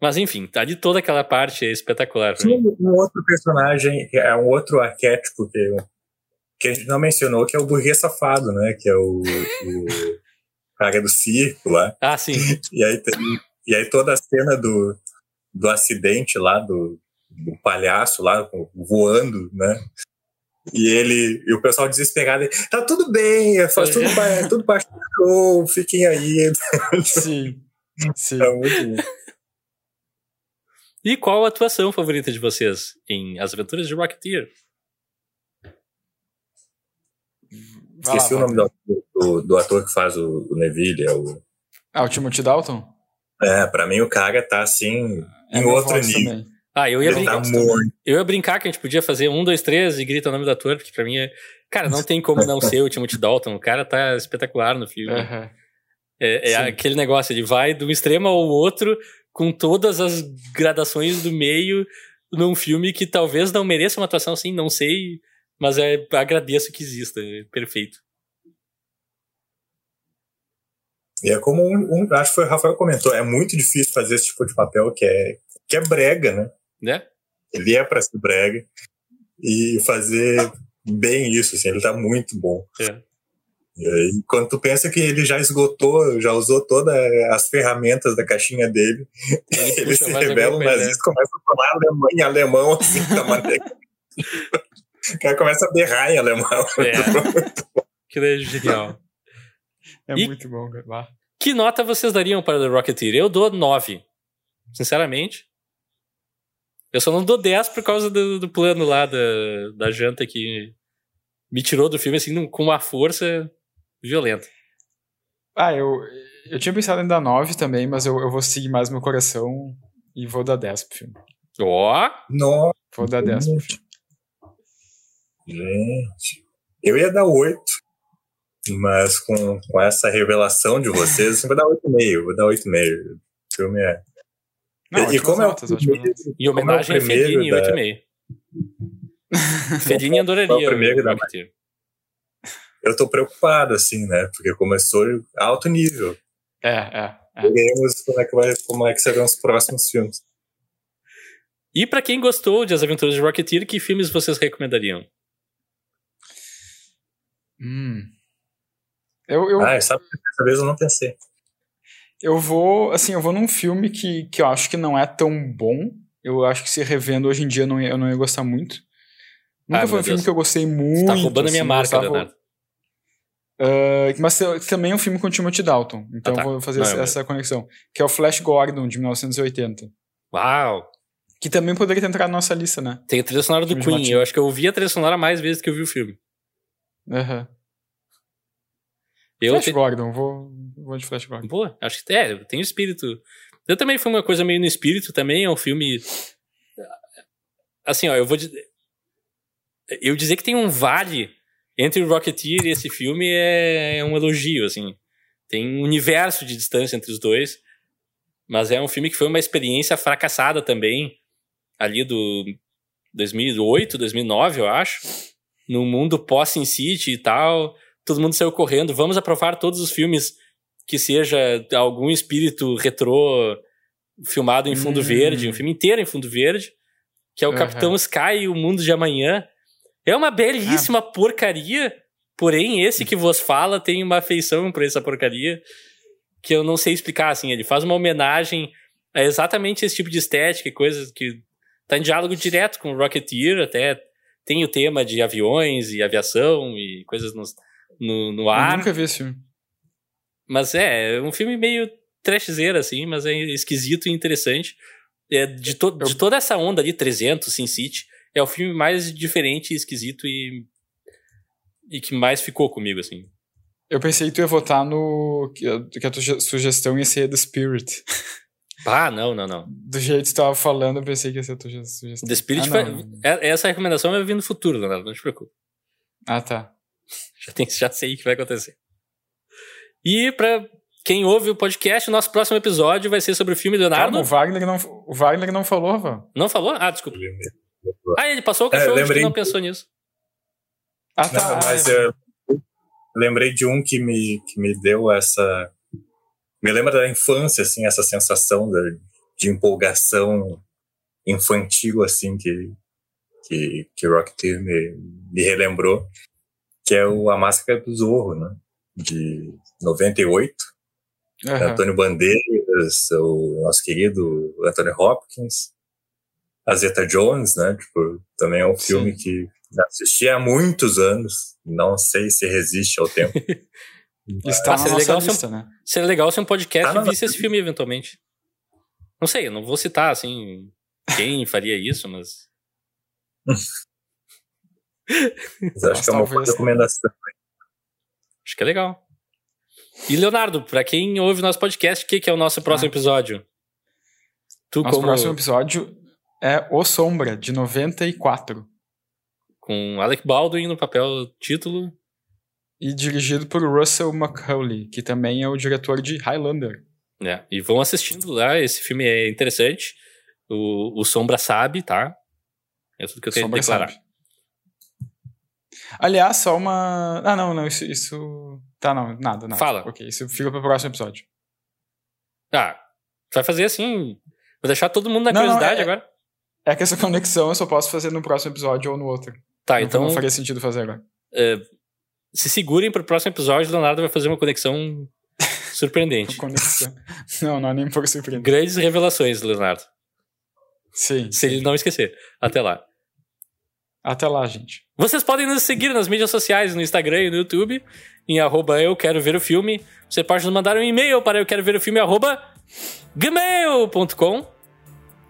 Mas enfim, tá de toda aquela parte é espetacular. Sim, um outro personagem, é um outro arquétipo que, que a gente não mencionou, que é o burguês safado, né? Que é o, o cara do circo lá. Ah, sim. E aí, tem, e aí toda a cena do, do acidente lá, do, do palhaço lá voando, né? E ele, e o pessoal desesperado, tá tudo bem, faz tudo, é tudo do show, fiquem aí. Sim, sim. É muito bom. E qual a atuação favorita de vocês em As Aventuras de Rocketeer? Esqueci lá, o nome do, do, do, ator que faz o, o Neville. É o... Ah, o Timothy Dalton? É, pra mim o cara tá assim, é em outro nível. Também. Ah, eu ia, brincar, tá eu ia brincar que a gente podia fazer um, dois, três e grita o nome do ator, porque pra mim é. Cara, não tem como não ser o Timothy Dalton. O cara tá espetacular no filme. Uhum. É, é aquele negócio, ele vai de um extremo ao outro com todas as gradações do meio num filme que talvez não mereça uma atuação assim, não sei Mas é, agradeço que exista, é perfeito. E é como um, um, acho que foi o Rafael comentou, é muito difícil fazer esse tipo de papel que é, que é brega, né? Né? Ele é para ser brega e fazer bem isso, assim, ele tá muito bom. É. E quando tu pensa que ele já esgotou, já usou todas as ferramentas da caixinha dele, ele, ele se revela um nazista, começa a falar alemão, em alemão, assim, da maneira. o cara começa a berrar em alemão. É. que é genial. É e muito bom, cara. Que nota vocês dariam para The Rocketeer? Eu dou 9. Sinceramente. Eu só não dou 10 por causa do, do plano lá da, da janta que me tirou do filme assim com uma força violenta. Ah, eu, eu tinha pensado em dar 9 também, mas eu, eu vou seguir mais meu coração e vou dar 10 pro filme. Ó! Oh. Vou dar 10 pro filme. Gente, eu ia dar 8, mas com, com essa revelação de vocês, eu vou dar 8,5. Vou dar 8,5. O filme é. Não, e, como notas, é o primeiro, em homenagem é a Fellini, da... 8,5. Fellini adoraria o primeiro da... Eu tô preocupado, assim, né? Porque começou alto nível. É, é. é. Veremos como é, que vai, como é que serão os próximos filmes. E para quem gostou de As Aventuras de Rocketeer, que filmes vocês recomendariam? Hum. Eu, eu... Ah, sabe que dessa vez eu não pensei. Eu vou, assim, eu vou num filme que, que eu acho que não é tão bom. Eu acho que se revendo hoje em dia eu não ia, eu não ia gostar muito. Nunca ah, foi um filme que eu gostei muito. Você tá roubando assim, a minha marca, gostava... Leonardo. Uh, mas também é um filme com Timothy Dalton. Então ah, tá. eu vou fazer não, essa, essa, conexão. Que é o Flash Gordon, de 1980. Uau! Que também poderia ter entrado na nossa lista, né? Tem a trilha sonora do Queen. Eu acho que eu vi a trilha sonora mais vezes que eu vi o filme. Uhum. Eu Flash te... Gordon, vou, vou de Flash Gordon. Pô, acho que é, tem espírito. Eu também fui uma coisa meio no espírito também, é um filme. Assim, ó, eu vou dizer. Eu dizer que tem um vale entre o Rocketeer e esse filme é, é um elogio, assim. Tem um universo de distância entre os dois. Mas é um filme que foi uma experiência fracassada também, ali do 2008, 2009, eu acho. No mundo pós-Sin City e tal todo mundo saiu correndo. Vamos aprovar todos os filmes que seja algum espírito retrô filmado em fundo hum. verde, um filme inteiro em fundo verde, que é o uhum. Capitão Sky e o Mundo de Amanhã. É uma belíssima ah. porcaria, porém esse que vos fala tem uma afeição por essa porcaria que eu não sei explicar, assim, ele faz uma homenagem a exatamente esse tipo de estética e coisas que tá em diálogo direto com o Rocketeer, até tem o tema de aviões e aviação e coisas nos, no, no ar. Eu nunca vi esse filme. Mas é, é um filme meio trashzeiro, assim, mas é esquisito e interessante. É, de, to eu... de toda essa onda ali, 300, Sin City, é o filme mais diferente, esquisito e, e que mais ficou comigo, assim. Eu pensei que tu ia votar no. que a tua sugestão ia ser The Spirit. Ah, não, não, não. Do jeito que tu tava falando, eu pensei que ia ser a tua sugestão. The Spirit ah, foi. É, essa recomendação vai vir no futuro, Leonardo, não te preocupe. Ah, tá. Já, tem, já sei o que vai acontecer. E para quem ouve o podcast, o nosso próximo episódio vai ser sobre o filme Leonardo. Calma, o Wagner não, o Wagner não falou, Vã. Não falou? Ah, desculpa. Ah, ele passou o cachorro, é, que não pensou nisso. Ah, tá. Não, mas é. eu lembrei de um que me, que me deu essa. Me lembra da infância, assim, essa sensação de, de empolgação infantil, assim, que, que, que Rocketeer me, me relembrou que é o A Máscara do Zorro, né? De 98. Uhum. Antônio Bandeiras, o nosso querido Anthony Hopkins, a Zeta Jones, né? Tipo, também é um Sim. filme que assisti há muitos anos. Não sei se resiste ao tempo. Está ah, seria legal lista, um, né? Seria legal se um podcast ah, visse esse filme eventualmente. Não sei, eu não vou citar, assim, quem faria isso, mas... Mas acho que é uma boa recomendação. Acho que é legal. E Leonardo, para quem ouve nosso podcast, o que, que é o nosso próximo ah. episódio? Tu nosso como... próximo episódio é O Sombra, de 94. Com Alec Baldwin no papel título. E dirigido por Russell McCauley, que também é o diretor de Highlander. É, e vão assistindo lá, esse filme é interessante. O, o Sombra sabe, tá? É tudo que eu tenho Sombra que declarar. Sabe. Aliás, só uma. Ah, não, não, isso. isso... Tá, não, nada, nada. Fala. Ok, isso fica pro próximo episódio. Ah, tu vai fazer assim. Vou deixar todo mundo na não, curiosidade não, é, agora. É que essa conexão eu só posso fazer no próximo episódio ou no outro. Tá, então. Não faria sentido fazer agora. É, se segurem pro próximo episódio, Leonardo vai fazer uma conexão surpreendente. conexão. Não, não é nem um pouco surpreendente. Grandes revelações, Leonardo. Sim. Se ele não esquecer. Até lá. Até lá, gente. Vocês podem nos seguir nas mídias sociais, no Instagram e no YouTube, em arroba eu quero ver o filme. Você pode nos mandar um e-mail para eu quero ver o filme arroba gmail.com.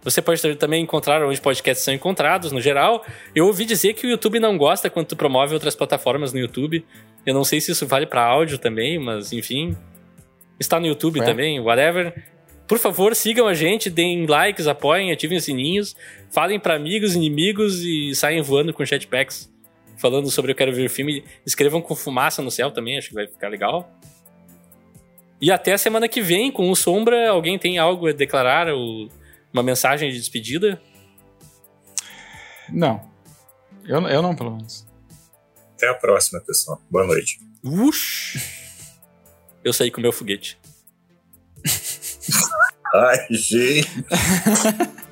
Você pode também encontrar onde podcasts são encontrados, no geral. Eu ouvi dizer que o YouTube não gosta quando tu promove outras plataformas no YouTube. Eu não sei se isso vale para áudio também, mas enfim. Está no YouTube é. também, whatever. Por favor, sigam a gente, deem likes, apoiem, ativem os sininhos, falem para amigos, inimigos e saiam voando com jetpacks falando sobre Eu Quero Ver o Filme. Escrevam com fumaça no céu também, acho que vai ficar legal. E até a semana que vem, com o Sombra, alguém tem algo a declarar? Ou uma mensagem de despedida? Não. Eu, eu não, pelo menos. Até a próxima, pessoal. Boa noite. Ush! Eu saí com o meu foguete. Ai, gente.